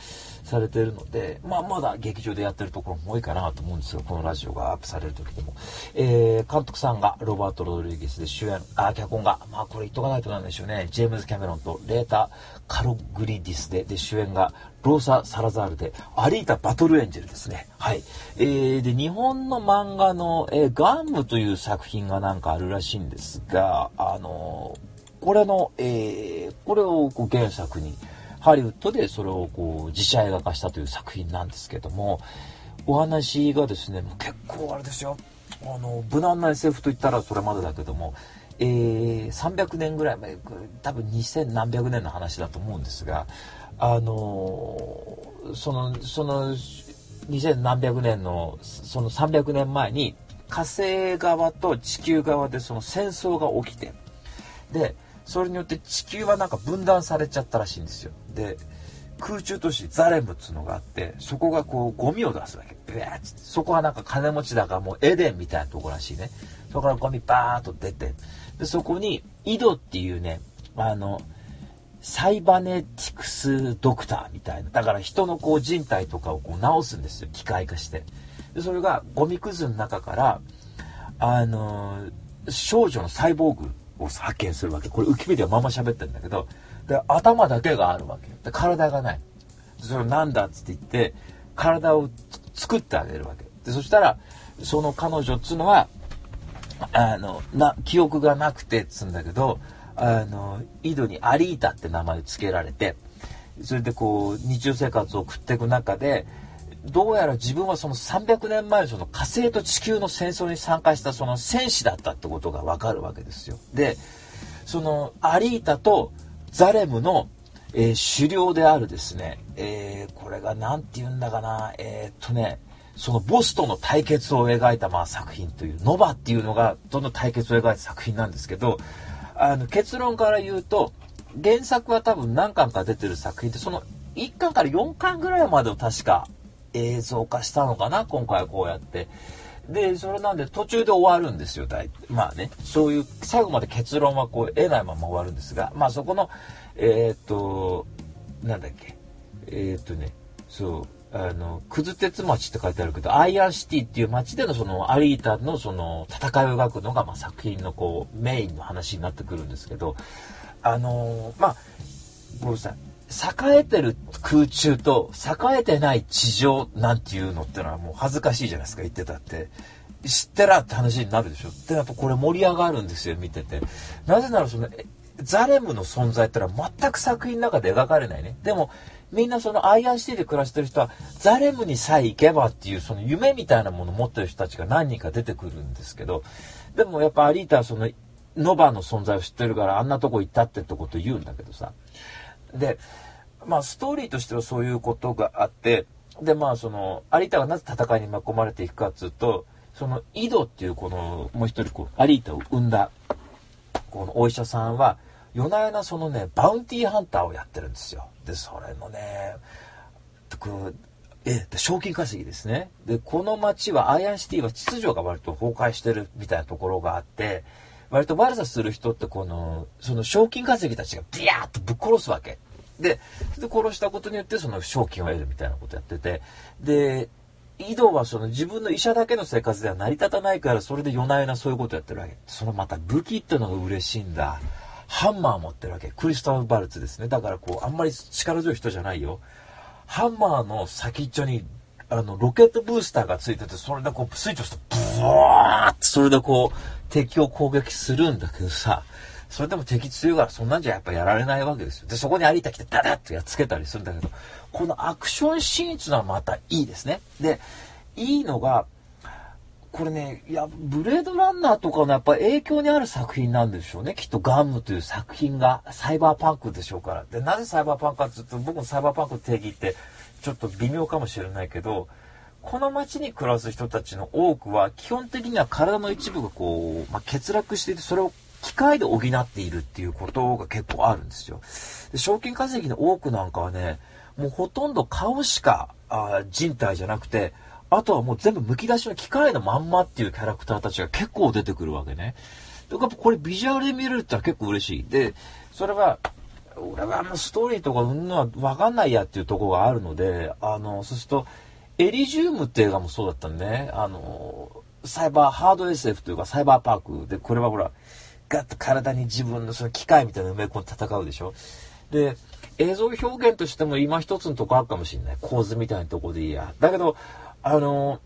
されてるので、まあまだ劇場でやってるところも多いかなと思うんですよ、このラジオがアップされる時でも。えー、監督さんがロバート・ロドリゲスで主演、あ、脚本が、まあこれ言っとかないとなんでしょうね、ジェームズ・キャメロンとレータ・カログリディスで、で、主演がローサ・サラザールで、アリータ・バトルエンジェルですね。はい。えー、で、日本の漫画の、えー、ガンムという作品がなんかあるらしいんですが、あのー、これの、えー、これをこう原作に、ハリウッドでそれをこう自社映画化したという作品なんですけども、お話がですね、もう結構あれですよ。あの、無難な SF と言ったらそれまでだけども、えー、300年ぐらい前、多分2000何百年の話だと思うんですが、あのそのその2000何百年のその300年前に火星側と地球側でその戦争が起きてでそれによって地球はなんか分断されちゃったらしいんですよ。で空中都市ザレムっつうのがあってそこがこうゴミを出すわけ。ビャーッて。そこはなんか金持ちだからもうエデンみたいなとこらしいね。そこからゴミバーッと出て。でそこに井戸っていうねあのサイバネティクスドクターみたいな。だから人のこう人体とかをこう治すんですよ。機械化して。でそれがゴミくずの中からあの少女のサイボーグを発見するわけ。これウキペディアまんま喋ってるんだけどで頭だけがあるわけで体がない。それなんだっつって言って体を作ってあげるわけ。でそしたらその彼女っつうのはあのな記憶がなくてっつうんだけどあの井戸にアリータって名前を付けられてそれでこう日常生活を送っていく中でどうやら自分はその300年前のその火星と地球の戦争に参加したその戦士だったってことがわかるわけですよ。でそのアリータとザレムの、えー、狩猟であるですね、えー、これが何て言うんだかなえー、っとねそのボスとの対決を描いたまあ作品というノバっていうのがどんどん対決を描いた作品なんですけどあの結論から言うと原作は多分何巻か出てる作品でその1巻から4巻ぐらいまでを確か映像化したのかな？今回はこうやって。で、それなんで途中で終わるんですよ、大体まあね。そういう、最後まで結論はこう得ないまま終わるんですが、まあそこの、えー、っと、なんだっけ。えー、っとね、そう、あの、くず鉄町って書いてあるけど、アイアンシティっていう町でのそのアリータのその戦いを描くのが、まあ作品のこう、メインの話になってくるんですけど、あのー、まあ、ごめんなさい。栄えてる空中と栄えてない地上なんていうのってのはもう恥ずかしいじゃないですか言ってたって。知ってらって話になるでしょ。でやっぱこれ盛り上がるんですよ見てて。なぜならそのザレムの存在ってのは全く作品の中で描かれないね。でもみんなそのアイアンシティで暮らしてる人はザレムにさえ行けばっていうその夢みたいなものを持ってる人たちが何人か出てくるんですけどでもやっぱアリータはそのノバの存在を知ってるからあんなとこ行ったってってこと言うんだけどさ。で、まあ、ストーリーとしてはそういうことがあって、で、まあ、その、アリータがなぜ戦いに巻き込まれていくかっつうと、その、井戸っていうこの、もう一人こう、アリータを生んだ、このお医者さんは、夜な夜なそのね、バウンティーハンターをやってるんですよ。で、それのね、こえ、賞金稼ぎですね。で、この街は、アイアンシティは秩序が割と崩壊してるみたいなところがあって、割と悪さする人ってこの、その賞金稼ぎたちがビヤーッとぶっ殺すわけ。で、で殺したことによってその賞金を得るみたいなことやってて、で、井戸はその自分の医者だけの生活では成り立たないからそれで夜な夜なそういうことやってるわけ。そのまた武器っていうのが嬉しいんだ。ハンマー持ってるわけ。クリストフ・バルツですね。だからこう、あんまり力強い人じゃないよ。ハンマーの先っちょに、あの、ロケットブースターがついてて、それでこう、スイッチ押すと、ブワーって、それでこう、敵を攻撃するんだけどさ、それでも敵強いからそんなんじゃやっぱやられないわけですよ。で、そこに有田来てダダッとやっつけたりするんだけど、このアクションシーンっていうのはまたいいですね。で、いいのが、これね、いや、ブレードランナーとかのやっぱ影響にある作品なんでしょうね。きっとガムという作品がサイバーパンクでしょうから。で、なぜサイバーパンクかって言うと、僕のサイバーパンクの定義ってちょっと微妙かもしれないけど、この街に暮らす人たちの多くは基本的には体の一部がこう、まあ、欠落していてそれを機械で補っているっていうことが結構あるんですよ。で賞金稼ぎの多くなんかはね、もうほとんど顔しかあ人体じゃなくて、あとはもう全部剥き出しの機械のまんまっていうキャラクターたちが結構出てくるわけね。だからこれビジュアルで見れるってのは結構嬉しい。で、それは、俺はあのストーリーとかうんのはわかんないやっていうとこがあるので、あの、そうすると、エリジウムって映画もそうだったんでね。あの、サイバー、ハード SF というかサイバーパークで、これはほら、ガッと体に自分のその機械みたいなの埋め込んで戦うでしょ？で、映像表現としても今一つのとこあるかもしれない。構図みたいなとこでいいや。だけど、あの、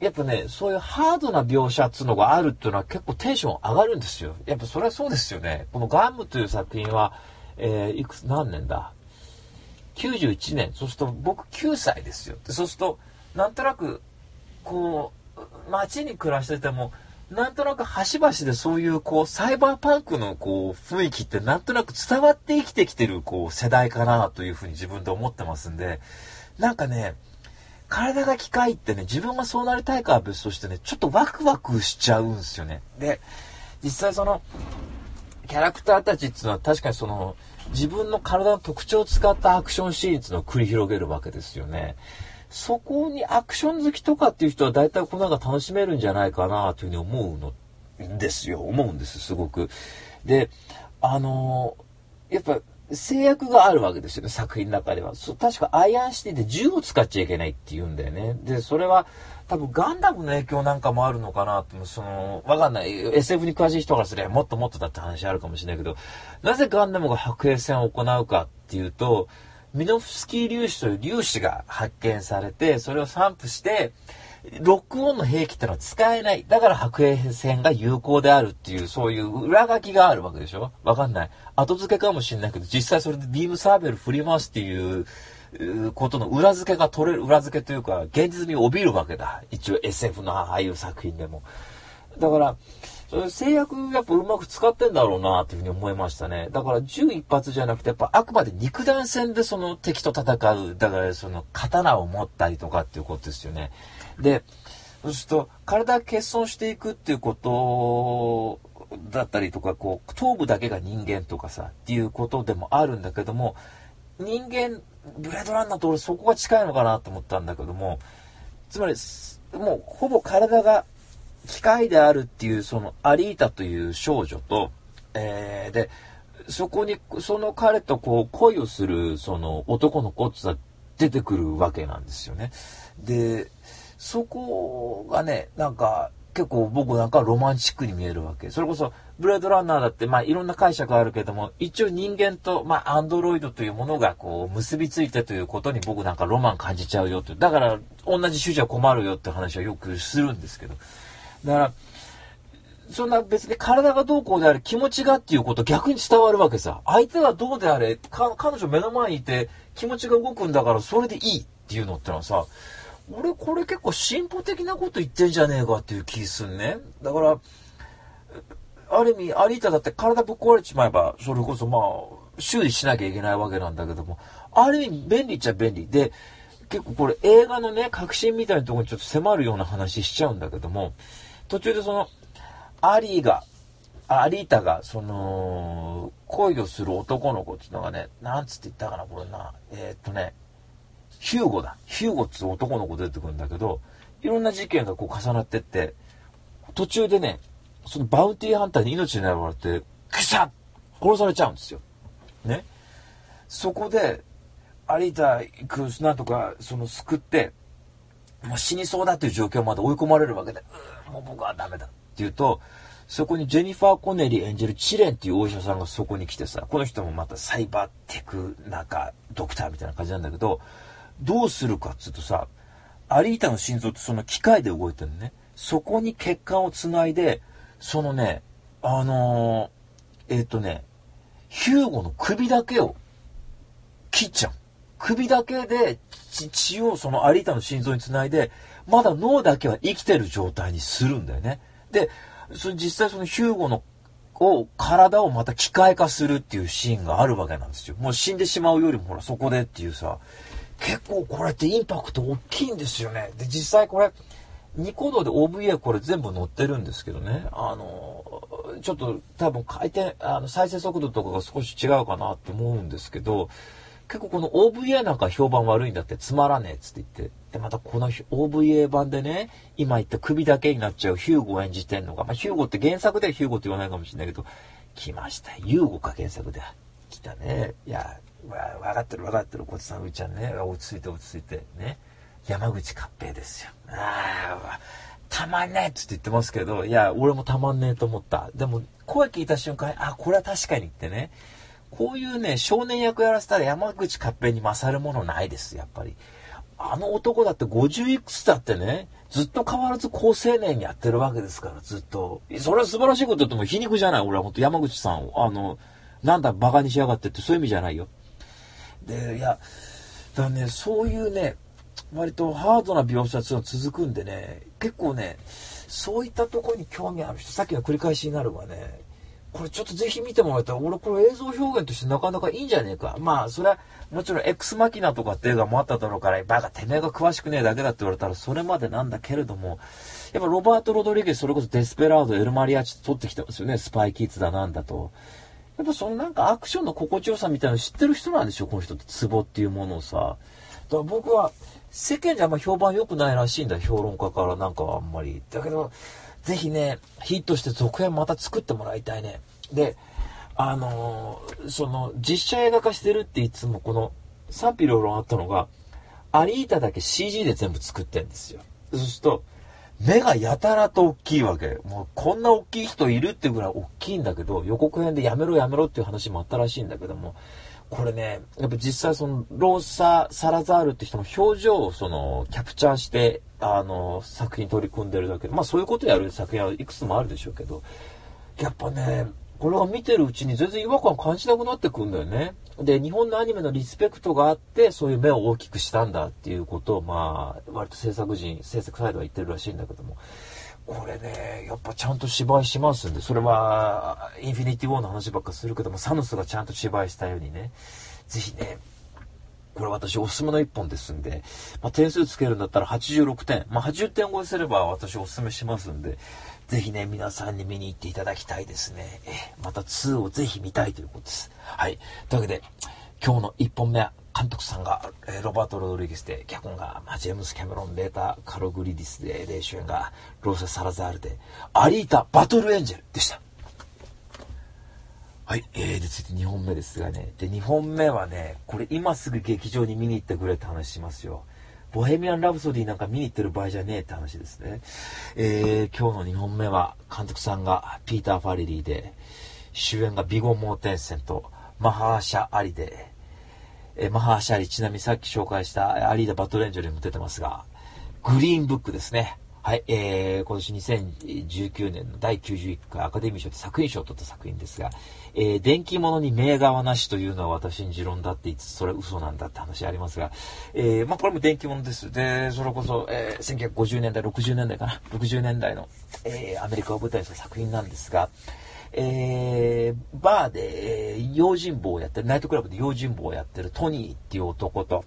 やっぱね、そういうハードな描写っつうのがあるっていうのは結構テンション上がるんですよ。やっぱそれはそうですよね。このガムという作品は、えー、いくつ、何年だ ?91 年。そうすると僕9歳ですよ。でそうすると、なんとなく、こう、街に暮らしてても、なんとなく端々でそういうこうサイバーパンクのこう雰囲気ってなんとなく伝わって生きてきてるこう世代かなというふうに自分で思ってますんで、なんかね、体が機械ってね、自分がそうなりたいかは別としてね、ちょっとワクワクしちゃうんですよね。で、実際その、キャラクターたちっていうのは確かにその、自分の体の特徴を使ったアクションシーンっていうのを繰り広げるわけですよね。そこにアクション好きとかっていう人は大体この中楽しめるんじゃないかなというふうに思うのですよ。思うんです、すごく。で、あのー、やっぱ制約があるわけですよね、作品の中では。そ確かアイアンシティで銃を使っちゃいけないって言うんだよね。で、それは多分ガンダムの影響なんかもあるのかなって、その、わかんない。SF に詳しい人からすればもっともっとだって話あるかもしれないけど、なぜガンダムが白兵戦を行うかっていうと、ミノフスキー粒子という粒子が発見されて、それを散布して、ロックオンの兵器ってのは使えない。だから白兵戦が有効であるっていう、そういう裏書きがあるわけでしょ？わかんない。後付けかもしれないけど、実際それでビームサーベル振り回すっていうことの裏付けが取れる、裏付けというか、現実に帯びるわけだ。一応 SF のああいう作品でも。だから、それ制約やっぱうまく使ってんだろうなっていうふうに思いましたね。だから銃一発じゃなくて、やっぱあくまで肉弾戦でその敵と戦う。だからその刀を持ったりとかっていうことですよね。で、そうすると体が欠損していくっていうことだったりとか、こう、頭部だけが人間とかさ、っていうことでもあるんだけども、人間、ブレードランナーと俺そこが近いのかなと思ったんだけども、つまり、もうほぼ体が機械であるっていうそのアリータという少女と、えー、で、そこに、その彼とこう恋をするその男の子って出てくるわけなんですよね。で、そこがね、なんか結構僕なんかロマンチックに見えるわけ。それこそ、ブレードランナーだって、まあいろんな解釈あるけども、一応人間と、まあアンドロイドというものがこう結びついてということに僕なんかロマン感じちゃうよって。だから、同じ種じゃ困るよって話はよくするんですけど。だから、そんな別に体がどうこうであれ気持ちがっていうこと逆に伝わるわけさ。相手はどうであれ、彼女目の前にいて気持ちが動くんだからそれでいいっていうのってのはさ、俺これ結構進歩的なこと言ってんじゃねえかっていう気すんね。だから、ある意味、アリータだって体ぶっ壊れちまえば、それこそまあ、修理しなきゃいけないわけなんだけども、ある意味便利っちゃ便利。で、結構これ映画のね、革新みたいなところにちょっと迫るような話しちゃうんだけども、途中でその、アリーが、アリータが、その、恋をする男の子っていうのがね、なんつって言ったかな、これな。えー、っとね、ヒューゴだ。ヒューゴっつう男の子出てくるんだけど、いろんな事件がこう重なってって、途中でね、そのバウンティーハンターに命狙われて、くさ殺されちゃうんですよ。ね。そこで、アリータ、なんとか、その救って、もう死にそうだという状況まで追い込まれるわけで、うもう僕はダメだって言うと、そこにジェニファー・コネリー演じるチレンっていうお医者さんがそこに来てさ、この人もまたサイバーテクなんかドクターみたいな感じなんだけど、どうするかっつうとさ、アリータの心臓ってその機械で動いてるのね。そこに血管をつないで、そのね、あのー、えっ、ー、とね、ヒューゴの首だけを切っちゃう。首だけで血をそのアリータの心臓につないで、まだ脳だけは生きてる状態にするんだよね。で、そ実際そのヒューゴのを、体をまた機械化するっていうシーンがあるわけなんですよ。もう死んでしまうよりもほらそこでっていうさ、結構これってインパクト大きいんですよね。で、実際これ、ニコ動で OVA これ全部載ってるんですけどね、あの、ちょっと多分回転、あの、再生速度とかが少し違うかなって思うんですけど、結構この OVA なんか評判悪いんだってつまらねえっつって言って。で、またこの OVA 版でね、今言った首だけになっちゃうヒューゴを演じてんのが、まあヒューゴって原作ではヒューゴって言わないかもしれないけど、来ました。ユーゴか原作で。来たね。いや、わ、分かってる分かってる、こっちさん、うちゃんね。落ち着いて落ち着いて。ね。山口勝平ですよ。ああ、たまんねえっつって言ってますけど、いや、俺もたまんねえと思った。でも、声聞いた瞬間、あ、これは確かにってね。こういうね、少年役やらせたら山口勝平に勝るものないです、やっぱり。あの男だって50いくつだってね、ずっと変わらず高青年にやってるわけですから、ずっと。それは素晴らしいこと言っても皮肉じゃない。俺は本当山口さんを、あの、なんだバカにしやがってってそういう意味じゃないよ。で、いや、だからね、そういうね、割とハードな描写が続くんでね、結構ね、そういったとこに興味ある人、さっきの繰り返しになるわね、これちょっとぜひ見てもらいたい。俺これ映像表現としてなかなかいいんじゃねえか。まあ、それはもちろん X マキナとかって映画もあっただろうから、バカてめえが詳しくねえだけだって言われたらそれまでなんだけれども、やっぱロバート・ロドリゲスそれこそデスペラード、エルマリアチと撮ってきてますよね。スパイキッズだなんだと。やっぱそのなんかアクションの心地よさみたいなの知ってる人なんでしょこの人ってツボっていうものをさ。だから僕は世間じゃあんま評判良くないらしいんだ評論家からなんかあんまり。だけど、ぜひね、ヒットして続編また作ってもらいたいね。で、あのー、その実写映画化してるっていつもこの賛否両論あったのが、アリータだけ CG で全部作ってんですよ。そうすると、目がやたらと大きいわけ。もうこんな大きい人いるってぐらい大きいんだけど、予告編でやめろやめろっていう話もあったらしいんだけども、これね、やっぱ実際その、ローサ・サラザールって人の表情をその、キャプチャーして、あの、作品取り組んでるだけで、まあそういうことやる作品はいくつもあるでしょうけど、やっぱね、これが見てるうちに全然違和感感じなくなってくんだよね。で、日本のアニメのリスペクトがあって、そういう目を大きくしたんだっていうことを、まあ、割と制作人、制作サイドは言ってるらしいんだけども、これね、やっぱちゃんと芝居しますんで、それは、インフィニティ・ウォーの話ばっかするけども、サヌスがちゃんと芝居したようにね、ぜひね、これ私おすすめの一本ですんで、まあ、点数つけるんだったら86点。まあ、80点超えすれば私おすすめしますんで、ぜひね、皆さんに見に行っていただきたいですね。えまた2をぜひ見たいということです。はい。というわけで、今日の1本目は、監督さんが、えロバート・ロドリゲスで、脚本が、ま、ジェームス・キャメロン・ベータ・カログリディスで、で、主演が、ローセ・サラザールで、アリータ・バトル・エンジェルでした。はい。えー、で、続いて2本目ですがね。で、2本目はね、これ今すぐ劇場に見に行ってくれって話しますよ。ボヘミアン・ラブソディなんか見に行ってる場合じゃねえって話ですね。えー、今日の2本目は、監督さんがピーター・ファレリーで、主演がビゴ・モーテンセンとマハーシャ・アリで、えー、マハーシャ・アリ、ちなみにさっき紹介したアリーダ・バトレンジョルにも出てますが、グリーンブックですね。はい、えー、今年2019年の第91回アカデミー賞で作品賞を取った作品ですが、えー、電気物に名側なしというのは私に持論だって言いつつ、それは嘘なんだって話ありますが、えー、まあこれも電気物です。で、それこそ、えー、1950年代、60年代かな、60年代の、えー、アメリカを舞台にした作品なんですが、えー、バーで、えー、用心棒をやってる、ナイトクラブで用心棒をやってるトニーっていう男と、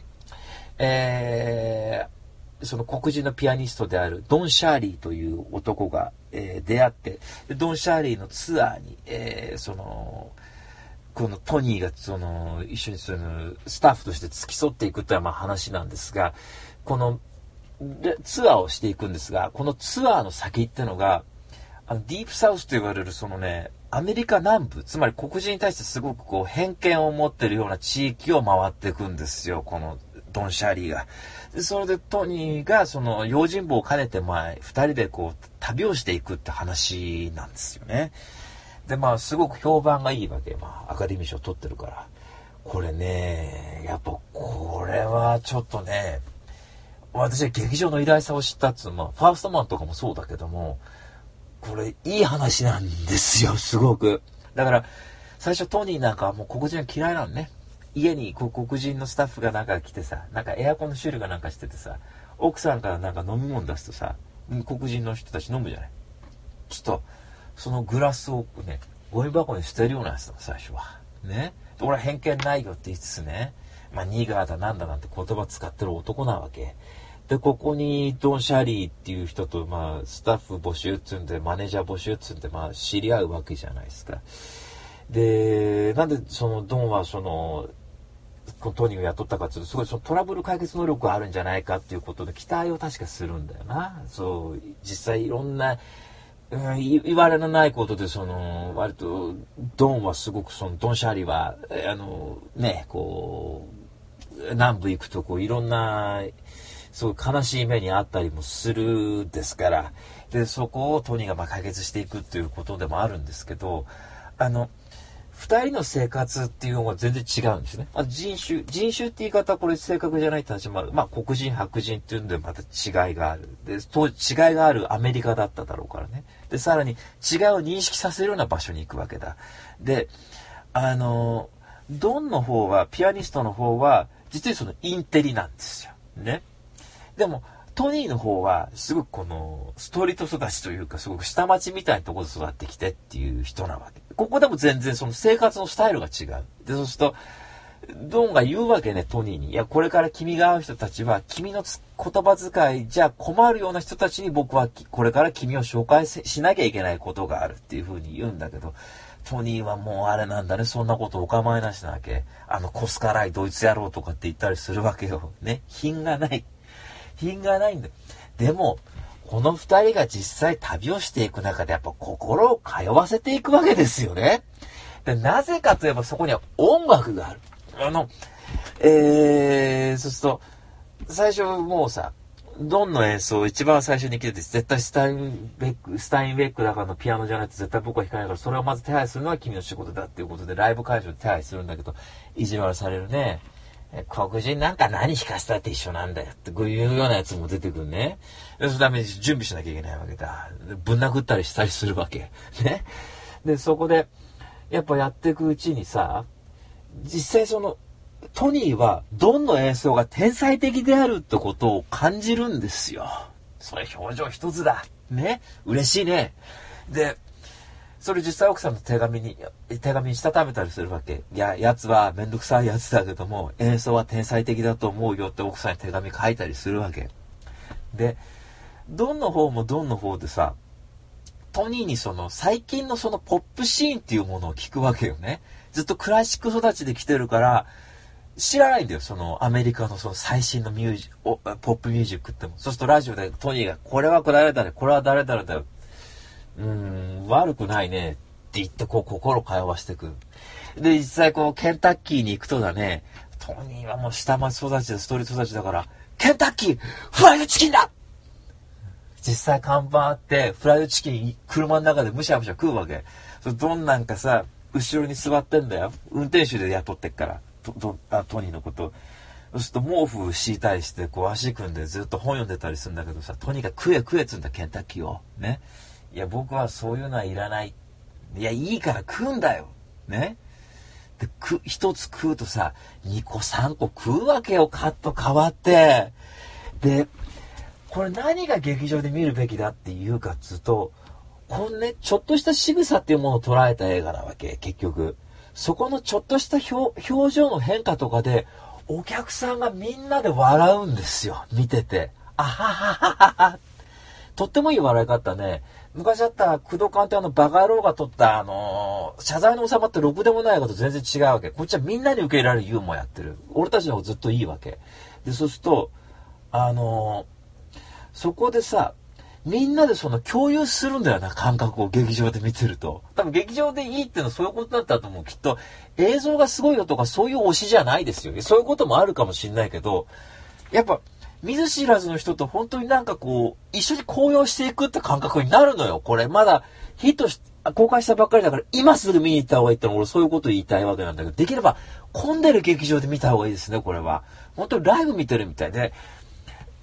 えー、その黒人のピアニストであるドン・シャーリーという男が、えー、出会って、ドン・シャーリーのツアーに、えー、その、このトニーがその一緒にそのスタッフとして付き添っていくというまあ話なんですが、このツアーをしていくんですが、このツアーの先ってのが、あのディープサウスと言われるそのね、アメリカ南部、つまり黒人に対してすごくこう偏見を持っているような地域を回っていくんですよ、このドン・シャーリーが。で、それでトニーが、その、用心棒を兼ねて、まあ、二人でこう、旅をしていくって話なんですよね。で、まあ、すごく評判がいいわけ。まあ、アカデミー賞取ってるから。これね、やっぱ、これはちょっとね、私は劇場の偉大さを知ったっつう、まあ、ファーストマンとかもそうだけども、これ、いい話なんですよ、すごく。だから、最初トニーなんかはもう黒人は嫌いなのね。家にこう黒人のスタッフがなんか来てさ、なんかエアコンの修理がなんかしててさ、奥さんからなんか飲み物出すとさ、黒人の人たち飲むじゃない？ちょっと、そのグラスをね、ゴミ箱に捨てるようなやつだ最初は。ね？俺は偏見ないよって言いつつね、まあ、ニーガーだなんだなんて言葉使ってる男なわけ。で、ここにドン・シャリーっていう人と、まあ、スタッフ募集っつんで、マネージャー募集っつんで、まあ、知り合うわけじゃないですか。で、なんでそのドンはその、このトニーを雇ったかっていうと、すごいそのトラブル解決能力があるんじゃないかっていうことで期待を確かするんだよな。そう、実際いろんな、うん、言われのないことで、その、割と、ドンはすごく、その、ドン・シャーリは、あの、ね、こう、南部行くと、こう、いろんな、そう悲しい目にあったりもするですから、で、そこをトニーがま解決していくっていうことでもあるんですけど、あの、二人の生活っていうのが全然違うんですね。あ人種、人種って言い方はこれ正確じゃないって話もある。まあ黒人、白人っていうんでまた違いがある。で、当時違いがあるアメリカだっただろうからね。で、さらに違いを認識させるような場所に行くわけだ。で、あの、ドンの方は、ピアニストの方は、実にそのインテリなんですよ。ね。でも、トニーの方は、すごくこの、ストリート育ちというか、すごく下町みたいなところで育ってきてっていう人なわけ。ここでも全然その生活のスタイルが違う。で、そうすると、ドンが言うわけね、トニーに。いや、これから君が会う人たちは、君の言葉遣いじゃ困るような人たちに僕はこれから君を紹介しなきゃいけないことがあるっていうふうに言うんだけど、トニーはもうあれなんだね、そんなことお構いなしなわけ。あの、コスカライドイツ野郎とかって言ったりするわけよ。ね。品がない。品がないんだよ。でも、この二人が実際旅をしていく中でやっぱ心を通わせていくわけですよね。で、なぜかといえばそこには音楽がある。あの、えー、そうすると、最初もうさ、ドンの演奏を一番最初に聞いてて絶対スタインベック、スタインベックだからのピアノじゃないと絶対僕は弾かないから、それをまず手配するのは君の仕事だっていうことで、ライブ会場で手配するんだけど、意地悪されるね。黒人なんか何弾かせたって一緒なんだよってこういうようなやつも出てくるね。そのために準備しなきゃいけないわけだ。ぶん殴ったりしたりするわけ。ね。で、そこで、やっぱやっていくうちにさ、実際その、トニーは、ドンの演奏が天才的であるってことを感じるんですよ。それ表情一つだ。ね。嬉しいね。で、それ実際奥さんの手紙に、手紙にしたためたりするわけ。いや、奴はめんどくさい奴だけども、演奏は天才的だと思うよって奥さんに手紙書いたりするわけ。で、ドンの方もドンの方でさ、トニーにその最近のそのポップシーンっていうものを聞くわけよね。ずっとクラシック育ちで来てるから、知らないんだよ、そのアメリカのその最新のミュージポップミュージックっても。そうするとラジオでトニーが、これは誰だね、これは誰だだよ。うん、悪くないね、って言ってこう心通わしてく。で、実際こうケンタッキーに行くとだね、トニーはもう下町育ちでストリート育ちだから、ケンタッキーフライドチキンだ実際看板あって、フライドチキン車の中でむしゃむしゃ食うわけ。それどんなんかさ、後ろに座ってんだよ。運転手で雇ってっから。トあトニーのこと。そうすると毛布敷いたりして、こう足組んでずっと本読んでたりするんだけどさ、とにかく食え食えっつうんだ、ケンタッキーを。ね。いや、僕はそういうのはいらない。いや、いいから食うんだよ。ね。で、く、一つ食うとさ、二個三個食うわけよ、カット変わって。で、これ何が劇場で見るべきだっていうかっつうと、このね、ちょっとした仕草っていうものを捉えた映画なわけ、結局。そこのちょっとした表情の変化とかで、お客さんがみんなで笑うんですよ。見てて。あはははは。とってもいい笑い方ね。昔あった工藤官ってあのバカ野郎が撮ったあのー、謝罪の収まってろくでもないこと全然違うわけ。こっちはみんなに受け入れられるユーモアやってる。俺たちの方ずっといいわけ。で、そうすると、あのー、そこでさ、みんなでその共有するんだよな、感覚を劇場で見てると。多分劇場でいいっていうのはそういうことだったと思う。きっと映像がすごいよとかそういう推しじゃないですよね。そういうこともあるかもしんないけど、やっぱ見ず知らずの人と本当になんかこう、一緒に高揚していくって感覚になるのよ。これまだヒットし、公開したばっかりだから今すぐ見に行った方がいいっての俺そういうこと言いたいわけなんだけど、できれば混んでる劇場で見た方がいいですね、これは。本当にライブ見てるみたいで、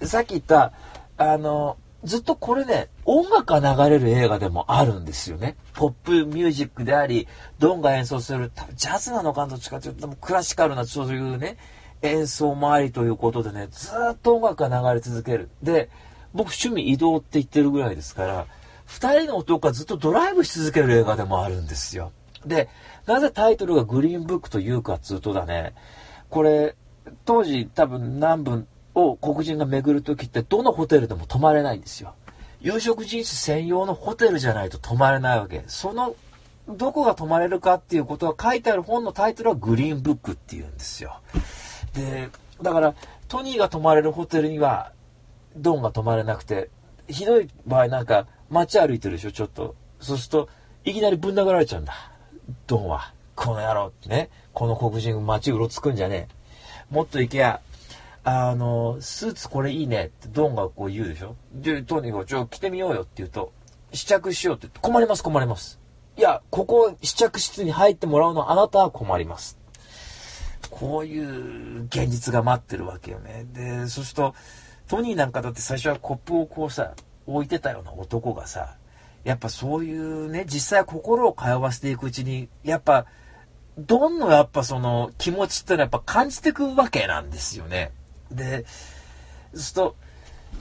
さっき言った、あの、ずっとこれね、音楽が流れる映画でもあるんですよね。ポップミュージックであり、ドンが演奏する、多分ジャズなのかどっちかというと、クラシカルなそういうね、演奏もありということでね、ずっと音楽が流れ続ける。で、僕趣味移動って言ってるぐらいですから、二人の男がずっとドライブし続ける映画でもあるんですよ。で、なぜタイトルがグリーンブックというかっつうとだね、これ、当時多分南部を黒人が巡る時ってどのホテルでも泊まれないんですよ。有色人種専用のホテルじゃないと泊まれないわけ。その、どこが泊まれるかっていうことが書いてある本のタイトルはグリーンブックっていうんですよ。で、だから、トニーが泊まれるホテルには、ドンが泊まれなくて、ひどい場合なんか街歩いてるでしょ、ちょっと。そうすると、いきなりぶん殴られちゃうんだ。ドンは。この野郎ってね。この黒人街うろつくんじゃねえ。もっと行けや、あの、スーツこれいいねってドンがこう言うでしょで、トニーが、ちょ、着てみようよって言うと、試着しようって困ります困ります。いや、ここ試着室に入ってもらうのあなたは困ります。こういう現実が待ってるわけよね。で、そうすると、トニーなんかだって最初はコップをこうさ、置いてたような男がさ、やっぱそういうね、実際心を通わせていくうちに、やっぱ、どんどんやっぱその気持ちってのはやっぱ感じていくわけなんですよね。で、そうすると、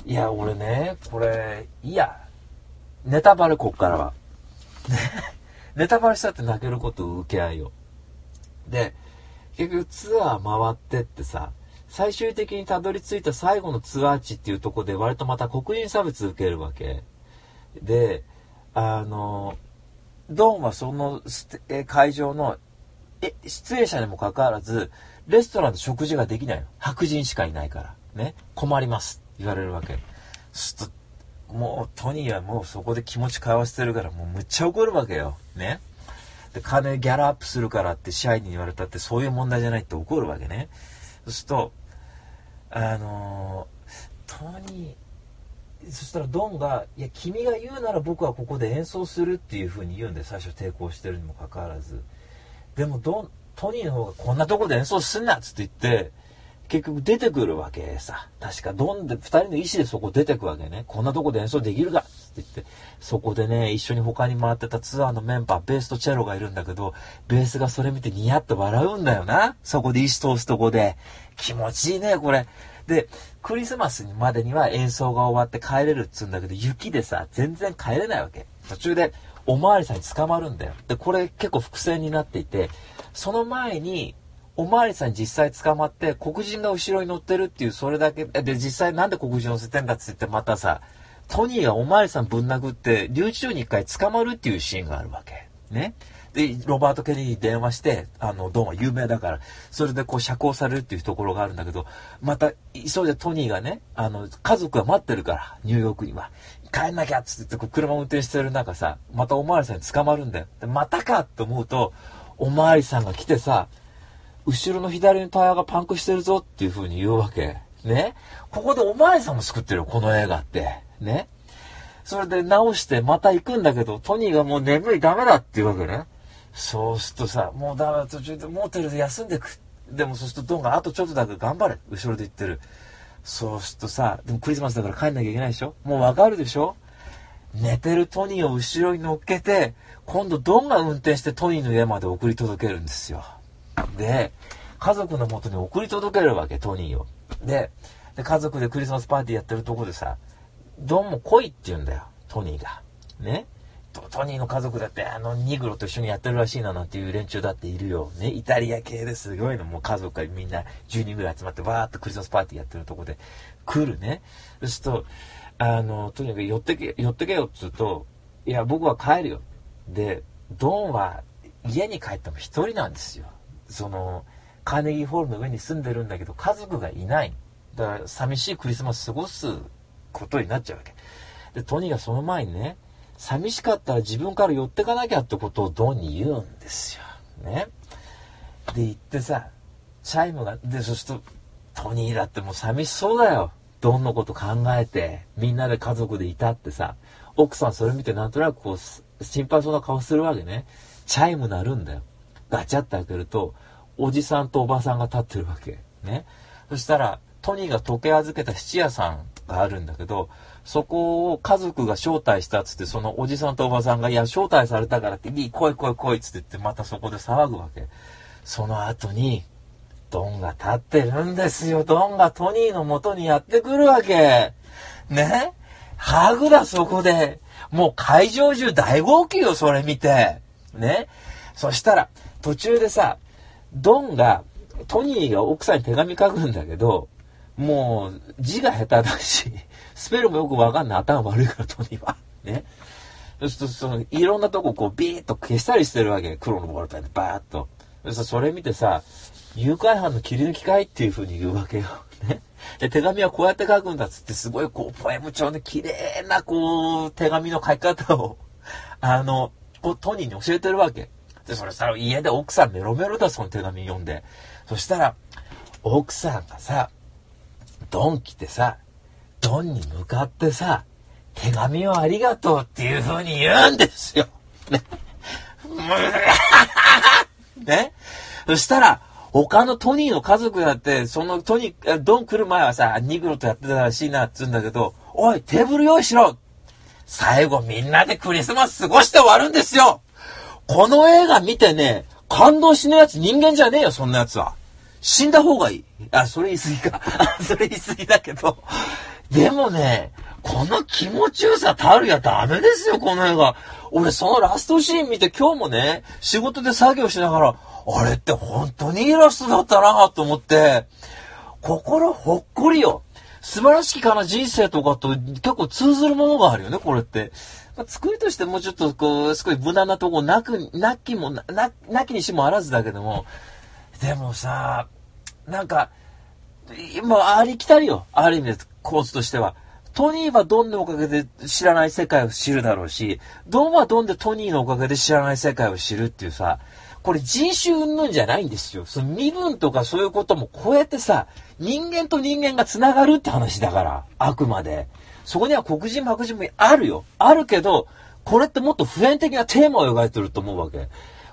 いや、俺ね、これ、いや、ネタバレこっからは。ネタバレしたって泣けることを受け合いよ。で、結局ツアー回ってってさ、最終的にたどり着いた最後のツアー地っていうとこで割とまた黒人差別受けるわけ。で、あの、ドンはその会場のえ出演者にもかかわらず、レストランで食事ができないの。白人しかいないから。ね。困ります。言われるわけ。すっと、もうトニーはもうそこで気持ち交わしてるからもうむっちゃ怒るわけよ。ね。で、金ギャラアップするからって社員に言われたってそういう問題じゃないって怒るわけね。そうすると、あの、トニー、そしたらドンが、いや、君が言うなら僕はここで演奏するっていう風に言うんで、最初抵抗してるにもかかわらず。でもドン、トニーの方がこんなとこで演奏すんなっつって言って、結局出てくるわけさ。確か、どんで、二人の意思でそこ出てくわけね。こんなとこで演奏できるかっ言って、そこでね、一緒に他に回ってたツアーのメンバー、ベースとチェロがいるんだけど、ベースがそれ見てニヤッと笑うんだよな。そこで意思通すとこで。気持ちいいね、これ。で、クリスマスまでには演奏が終わって帰れるっつうんだけど、雪でさ、全然帰れないわけ。途中で、おまわりさんに捕まるんだよ。で、これ結構伏線になっていて、その前に、おまわりさんに実際捕まって、黒人が後ろに乗ってるっていう、それだけ、で、実際なんで黒人乗せてんだって言って、またさ、トニーがおまわりさんぶん殴って、留置場に一回捕まるっていうシーンがあるわけ。ね。で、ロバート・ケネディに電話して、あの、ドンは有名だから、それでこう釈放されるっていうところがあるんだけど、また、急いでトニーがね、あの、家族が待ってるから、ニューヨークには。帰んなきゃっつってこう車運転してる中さ、またおまわりさんに捕まるんだよ。で、またかって思うと、おまわりさんが来てさ、後ろの左のタイヤがパンクしてるぞっていう風に言うわけ。ね。ここでおまわりさんも救ってるよ、この映画って。ね。それで直してまた行くんだけど、トニーがもう眠いダメだって言うわけね。そうするとさ、もうダメだ、途中でモーテルで休んでく。でもそうするとドンがあとちょっとだけ頑張れ。後ろで言ってる。そうするとさ、でもクリスマスだから帰んなきゃいけないでしょもうわかるでしょ寝てるトニーを後ろに乗っけて、今度ドンが運転してトニーの家まで送り届けるんですよ。で、家族のもとに送り届けるわけ、トニーを。で、で家族でクリスマスパーティーやってるとこでさ、ドンも来いって言うんだよ、トニーが。ねトニーの家族だって、あの、ニグロと一緒にやってるらしいななんていう連中だっているよ。ね、イタリア系ですごいの。もう家族がみんな10人ぐらい集まって、わーっとクリスマスパーティーやってるとこで来るね。そうすると、あの、とにかく寄ってけ、寄ってけよっつうと、いや、僕は帰るよ。で、ドンは家に帰っても一人なんですよ。その、カーネギーホールの上に住んでるんだけど、家族がいない。だから寂しいクリスマス過ごすことになっちゃうわけ。で、トニーがその前にね、寂しかったら自分から寄ってかなきゃってことをドンに言うんですよ。ね。で、言ってさ、チャイムが、で、そしてトニーだってもう寂しそうだよ。ドンのこと考えて、みんなで家族でいたってさ、奥さんそれ見てなんとなくこう、心配そうな顔するわけね。チャイム鳴るんだよ。ガチャって開けると、おじさんとおばさんが立ってるわけ。ね。そしたら、トニーが時計預けた質屋さんがあるんだけど、そこを家族が招待したっつって、そのおじさんとおばさんが、いや、招待されたからって、いい、来い来い来いっつって言って、またそこで騒ぐわけ。その後に、ドンが立ってるんですよ。ドンがトニーの元にやってくるわけ。ね？ハグだ、そこで。もう会場中大号泣よ、それ見て。ね？そしたら、途中でさ、ドンが、トニーが奥さんに手紙書くんだけど、もう字が下手だし、スペルもよくわかんない。頭悪いからトニーは。ね。そうすると、その、いろんなとここうビーッと消したりしてるわけ。黒のボールペンでバーッと。そそれ見てさ、誘拐犯の切り抜きかいっていう風に言うわけよ。ね。で、手紙はこうやって書くんだっつって、すごいこう、ポエム調で綺麗なこう、手紙の書き方を、あの、こう、トニーに教えてるわけ。で、それさ、家で奥さんメロメロだ、その手紙読んで。そしたら、奥さんがさ、ドン来てさ、ドンに向かってさ、手紙をありがとうっていう風に言うんですよ。ね。ね。そしたら、他のトニーの家族だって、そのトニー、ドン来る前はさ、ニグロとやってたらしいなっつうんだけど、おい、テーブル用意しろ最後みんなでクリスマス過ごして終わるんですよこの映画見てね、感動しないやつ人間じゃねえよ、そんなやつは。死んだ方がいい。あ、それ言い過ぎか。それ言い過ぎだけど。でもね、この気持ちよさたるやダメですよ、この映画。俺、そのラストシーン見て今日もね、仕事で作業しながら、あれって本当にいいラストだったなと思って、心ほっこりよ。素晴らしきかな人生とかと結構通ずるものがあるよね、これって。まあ、作りとしてもうちょっとこう、すごい無難なとこなく、なきもな、な、なきにしもあらずだけども、でもさ、なんか、もうありきたりよ。ある意味で、コースとしては。トニーはドンのおかげで知らない世界を知るだろうし、ドンはドンでトニーのおかげで知らない世界を知るっていうさ、これ人種云々じゃないんですよ。その身分とかそういうことも超えてさ、人間と人間が繋がるって話だから、あくまで。そこには黒人白人もあるよ。あるけど、これってもっと普遍的なテーマを描いてると思うわけ。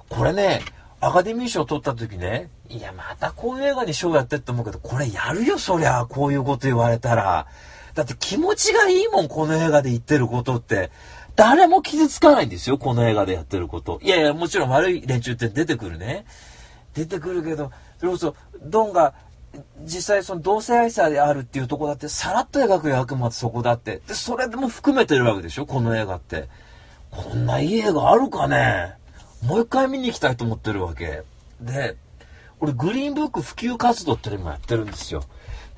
これね、アカデミー賞取った時ね、いや、またこういう映画に賞やってって思うけど、これやるよ、そりゃ、こういうこと言われたら。だって気持ちがいいもん、この映画で言ってることって。誰も傷つかないんですよ、この映画でやってること。いやいや、もちろん悪い連中って出てくるね。出てくるけど、それこそ、ドンが、実際その同性愛者であるっていうとこだって、さらっと描く役もそこだって。で、それでも含めてるわけでしょ、この映画って。こんないい映画あるかねもう一回見に行きたいと思ってるわけ。で、俺グリーンブック普及活動ってのもやってるんですよ。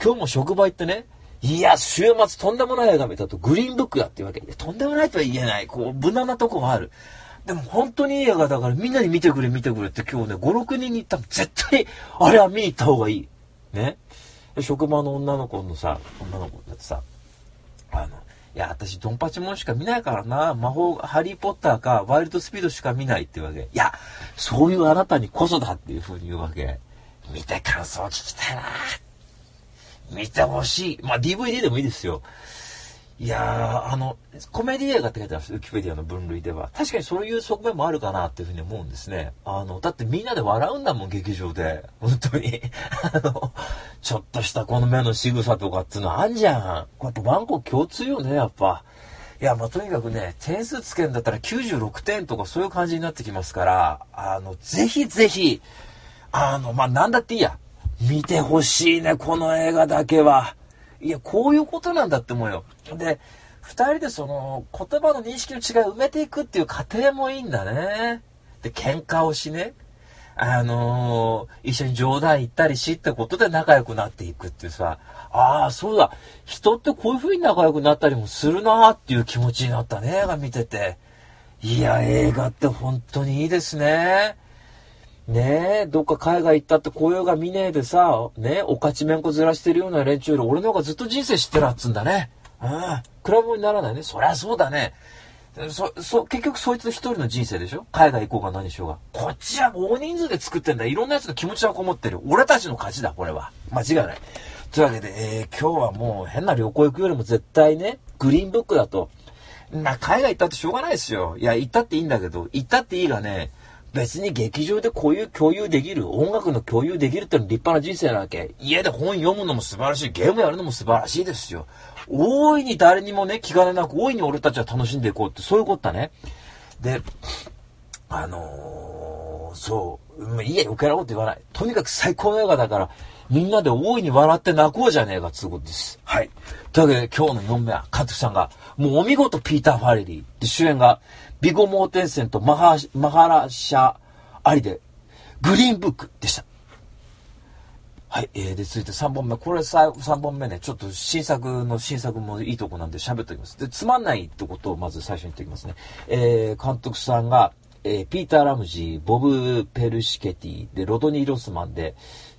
今日も職場行ってね、いや、週末とんでもない映画見たとグリーンブックだっていうわけで、とんでもないとは言えない。こう、無難なとこがある。でも本当にいい映画だからみんなに見てくれ見てくれって今日ね、5、6人に言ったら絶対、あれは見に行った方がいい。ね。職場の女の子のさ、女の子だってさ、あの、いや、私、ドンパチモンしか見ないからな。魔法、ハリーポッターか、ワイルドスピードしか見ないっていうわけ。いや、そういうあなたにこそだっていうふうに言うわけ。見て感想を聞きたいな。見てほしい。まあ、DVD でもいいですよ。いやー、あの、コメディ映画って書いてあるんですウキペディアの分類では。確かにそういう側面もあるかなっていうふうに思うんですね。あの、だってみんなで笑うんだもん、劇場で。本当に。あの、ちょっとしたこの目の仕草とかっていうのあんじゃん。これやっぱワンコ共通よね、やっぱ。いや、まあ、とにかくね、点数つけんだったら96点とかそういう感じになってきますから、あの、ぜひぜひ、あの、まあ、なんだっていいや。見てほしいね、この映画だけは。いや、こういうことなんだって思うよ。で、二人でその言葉の認識の違いを埋めていくっていう過程もいいんだね。で、喧嘩をしね。あのー、一緒に冗談言ったりしってことで仲良くなっていくっていうさ、ああ、そうだ、人ってこういう風に仲良くなったりもするなーっていう気持ちになったね、映画見てて。いや、映画って本当にいいですね。ねえ、どっか海外行ったって雇用が見ねえでさ、ねえ、おかちめんこずらしてるような連中より俺の方がずっと人生知ってるっつんだね。うん。比べ物にならないね。そりゃそうだね。そ、そ、結局そいつ一人の人生でしょ？海外行こうが何しようが。こっちは大人数で作ってんだ。いろんな奴の気持ちがこもってる。俺たちの勝ちだ、これは。間違いない。というわけで、えー、今日はもう変な旅行行くよりも絶対ね、グリーンブックだと。な、海外行ったってしょうがないですよ。いや、行ったっていいんだけど、行ったっていいがね、別に劇場でこういう共有できる、音楽の共有できるってのは立派な人生なわけ。家で本読むのも素晴らしい、ゲームやるのも素晴らしいですよ。大いに誰にもね、気兼ねなく、大いに俺たちは楽しんでいこうって、そういうことだね。で、あのー、そう、いいや、余計なこと言わない。とにかく最高の映画だから、みんなで大いに笑って泣こうじゃねえか、つうことです。はい。というわけで、今日の4名は、監督さんが、もうお見事ピーター・ファレリー。で、主演が、ビゴモーテンセンとマハマハラシャアリで、グリーンブックでした。はい。えー、で、続いて3本目。これさ、3本目ね、ちょっと新作の新作もいいとこなんで喋っておきます。で、つまんないってことをまず最初に言っておきますね。えー、監督さんが、えー、ピーター・ラムジー、ボブ・ペルシケティ、で、ロドニー・ロスマンで、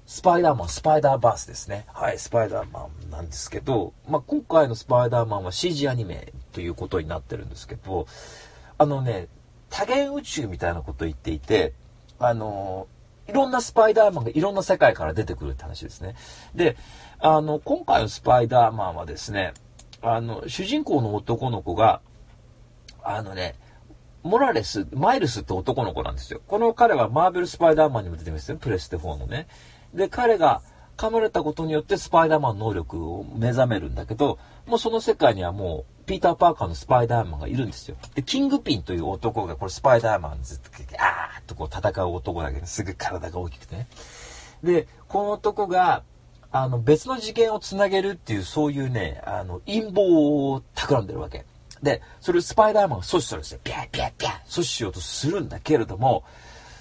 スパイダーマン、スパイダーバースですね。はい、スパイダーマンなんですけど、まあ、今回のスパイダーマンは CG アニメということになってるんですけど、あのね、多元宇宙みたいなことを言っていて、あの、いろんなスパイダーマンがいろんな世界から出てくるって話ですね。で、あの、今回のスパイダーマンはですね、あの、主人公の男の子が、あのね、モラレス、マイルスって男の子なんですよ。この彼はマーベルスパイダーマンにも出てますよ。プレステ4のね。で、彼が噛まれたことによってスパイダーマン能力を目覚めるんだけど、もうその世界にはもうピーター・パーカーのスパイダーマンがいるんですよ。で、キングピンという男が、これスパイダーマンずっと、あーっとこう戦う男だけど、すぐ体が大きくてね。で、この男が、あの、別の事件をつなげるっていう、そういうね、あの、陰謀を企んでるわけ。で、それをスパイダーマンが阻止するんですよ。ピャーピャーピャー阻止しようとするんだけれども、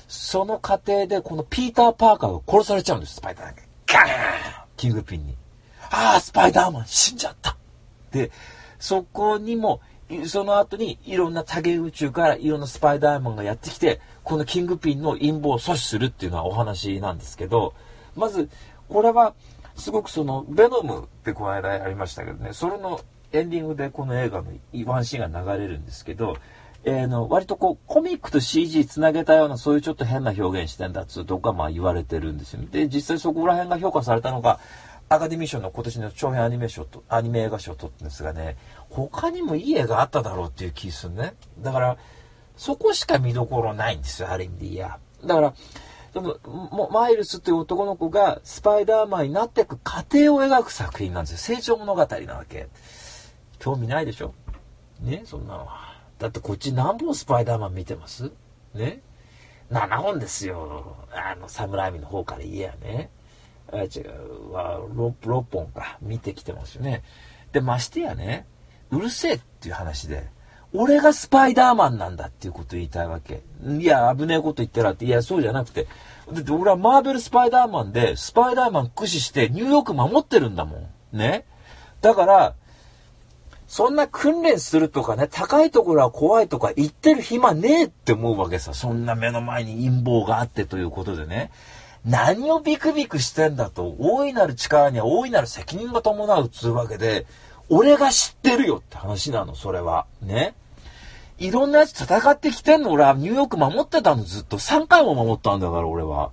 その過程でこのピーター・パーカーが殺されちゃうんです、スパイダーマン。ガーンキングピンに。ああ、スパイダーマン死んじゃったで、そこにもその後にいろんな多元宇宙からいろんなスパイダーマンがやってきて、このキングピンの陰謀を阻止するっていうのはお話なんですけど、まず、これは、すごくその、ベノムってこの間ありましたけどね、それのエンディングでこの映画のワンシーンが流れるんですけど、えー、の割とこうコミックと CG つなげたようなそういうちょっと変な表現してんだっつうとかまあ言われてるんですよ。で、実際そこら辺が評価されたのが、アカデミー賞の今年の長編アニメ賞と、アニメ映画賞を取ったんですがね、他にもいい映画あっただろうっていう気するね。だから、そこしか見どころないんですよ、ある意味でいや。だから、その、マイルスという男の子がスパイダーマンになっていく過程を描く作品なんですよ。成長物語なわけ。興味ないでしょ？ね、そんなのは。だってこっち何本スパイダーマン見てます？ね ?7 本ですよ。あの、サムライミの方から言えやね。あ違う、は 6, 6本か。見てきてますよね。で、ましてやね、うるせえっていう話で、俺がスパイダーマンなんだっていうこと言いたいわけ。いや、危ねえこと言ってらって、いや、そうじゃなくて、だって俺はマーベルスパイダーマンで、スパイダーマン駆使してニューヨーク守ってるんだもん。ね？だから、そんな訓練するとかね、高いところは怖いとか言ってる暇ねえって思うわけさ。そんな目の前に陰謀があってということでね。何をビクビクしてんだと、大いなる力には大いなる責任が伴うつうわけで、俺が知ってるよって話なの、それは。ね。いろんなやつ戦ってきてんの、俺はニューヨーク守ってたの、ずっと。3回も守ったんだから、俺は。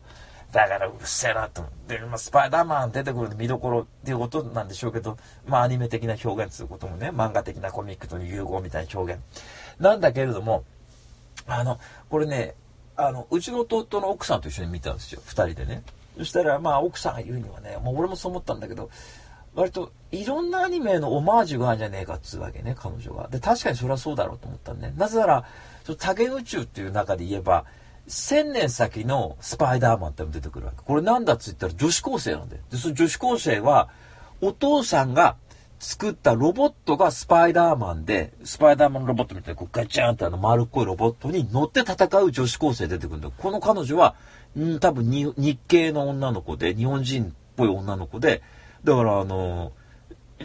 だからうるせえなと思って、まあ、スパイダーマン出てくる見どころっていうことなんでしょうけど、まあアニメ的な表現ということもね、漫画的なコミックとの融合みたいな表現。なんだけれども、あの、これね、あの、うちの弟の奥さんと一緒に見たんですよ、二人でね。そしたら、まあ奥さんが言うにはね、もう俺もそう思ったんだけど、割といろんなアニメのオマージュがあるんじゃねえかっつうわけね、彼女が。で、確かにそれはそうだろうと思ったんね。なぜなら、多元宇宙っていう中で言えば、千年先のスパイダーマンって出てくるわけ。これなんだっつったら女子高生なんだよ。で、その女子高生は、お父さんが作ったロボットがスパイダーマンで、スパイダーマンロボットみたいなこうガチャンってあの丸っこいロボットに乗って戦う女子高生出てくるんだよ。この彼女は、ん多分に日系の女の子で、日本人っぽい女の子で、だからあの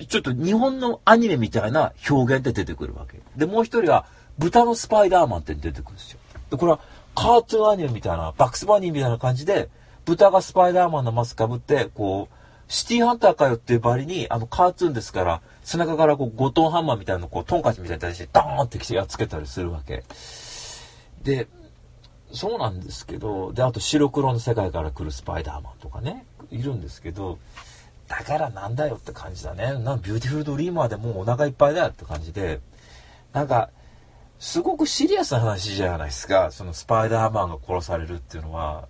ちょっと日本のアニメみたいな表現で出てくるわけ。で、もう一人は、豚のスパイダーマンって出てくるんですよ。で、これはカートゥーアニメみたいな、バックスバニーみたいな感じで、豚がスパイダーマンのマスクかぶって、こう、シティハンターかよっていうばりに、あの、カートゥーンですから、背中からこう、ゴトンハンマーみたいなのこう、トンカチみたいな形で、ドーンってきてやっつけたりするわけ。で、そうなんですけど、で、あと白黒の世界から来るスパイダーマンとかね、いるんですけど、だからなんだよって感じだね。なんビューティフルドリーマーでもうお腹いっぱいだよって感じで、なんか、すごくシリアスな話じゃないですか。そのスパイダーマンが殺されるっていうのは。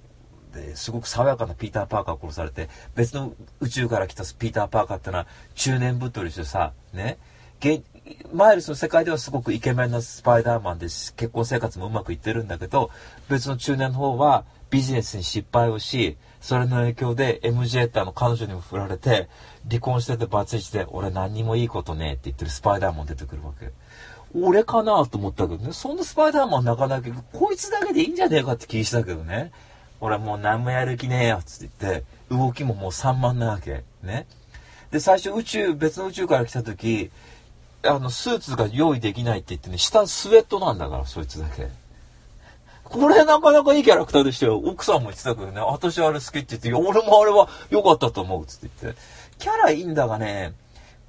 ですごく爽やかなピーター・パーカーが殺されて、別の宇宙から来たピーター・パーカーってのは中年太りしてさ、ね。マイルスの世界ではすごくイケメンなスパイダーマンで結婚生活もうまくいってるんだけど、別の中年の方はビジネスに失敗をし、それの影響で MJ ってあの彼女にも振られて、離婚しててバツイチで、俺何にもいいことねえって言ってるスパイダーマン出てくるわけ。俺かなと思ったけどね、そんなスパイダーマンなかなか、こいつだけでいいんじゃねえかって気にしたけどね。俺はもう何もやる気ねえよ、つって言って、動きももう散漫なわけ。ね。で、最初宇宙、別の宇宙から来た時、あの、スーツが用意できないって言ってね、下スウェットなんだから、そいつだけ。これなかなかいいキャラクターでしたよ。奥さんも言ってたけどね、私あれ好きって言って、俺もあれは良かったと思う、つって言って。キャラいいんだがね、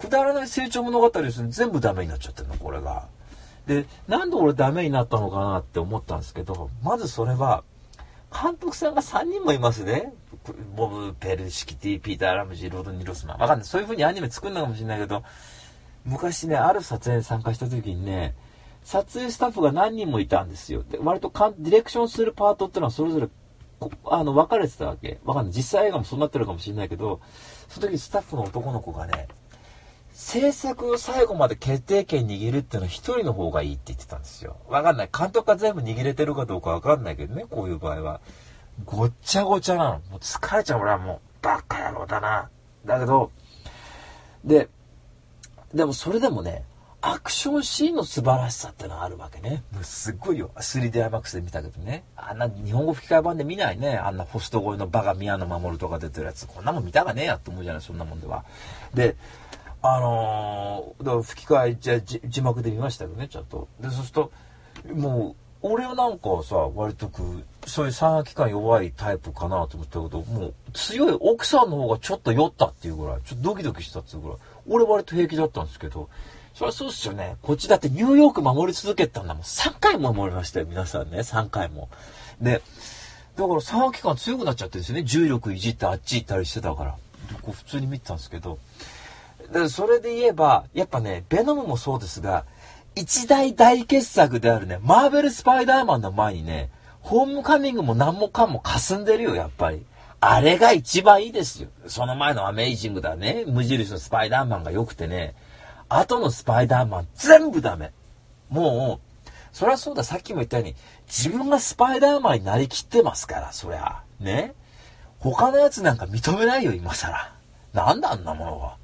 くだらない成長物語ですね、全部ダメになっちゃってるの、これが。で、なんで俺ダメになったのかなって思ったんですけど、まずそれは、監督さんが3人もいますね。ボブ・ペルシキティ、ピーター・ラムジー、ロード・ニロスマン。わかんない。そういう風にアニメ作るのかもしれないけど、昔ね、ある撮影に参加した時にね、撮影スタッフが何人もいたんですよ。で、割とかディレクションするパートっていうのはそれぞれ、あの、分かれてたわけ。わかんない。実際映画もそうなってるかもしれないけど、その時スタッフの男の子がね、制作を最後まで決定権握るっていうのは一人の方がいいって言ってたんですよ。わかんない。監督が全部握れてるかどうかわかんないけどね、こういう場合は。ごっちゃごちゃなの。もう疲れちゃう、俺はもう、バカ野郎だな。だけど、で、でもそれでもね、アクションシーンの素晴らしさってのはあるわけね。もうすっごいよ。3DIMAX で見たけどね。あんな日本語吹き替え版で見ないね。あんなホスト声のバカ宮野守とか出てるやつ。こんなもん見たがねえやって思うじゃない、そんなもんでは。で、あのー、だから吹き替えじゃ字幕で見ましたけどねちゃんと。でそうするともう俺はなんかさ割とくそういう三半規管弱いタイプかなと思ったけどもう強い奥さんの方がちょっと酔ったっていうぐらいちょっとドキドキしたっていうぐらい。俺割と平気だったんですけどそりゃそうっすよね。こっちだってニューヨーク守り続けたんだもん3回も守りましたよ皆さんね3回も。でだから三半規管強くなっちゃってるんですよね。重力いじってあっち行ったりしてたから。こう普通に見てたんですけどでそれで言えばやっぱねベノムもそうですが一大大傑作であるねマーベル・スパイダーマンの前にねホームカミングも何もかも霞んでるよやっぱり。あれが一番いいですよ。その前のアメイジングだね。無印のスパイダーマンが良くてね。後のスパイダーマン全部ダメ。もうそりゃそうだ。さっきも言ったように自分がスパイダーマンになりきってますからそりゃ。ね。他のやつなんか認めないよ今更。なんだあんなものは。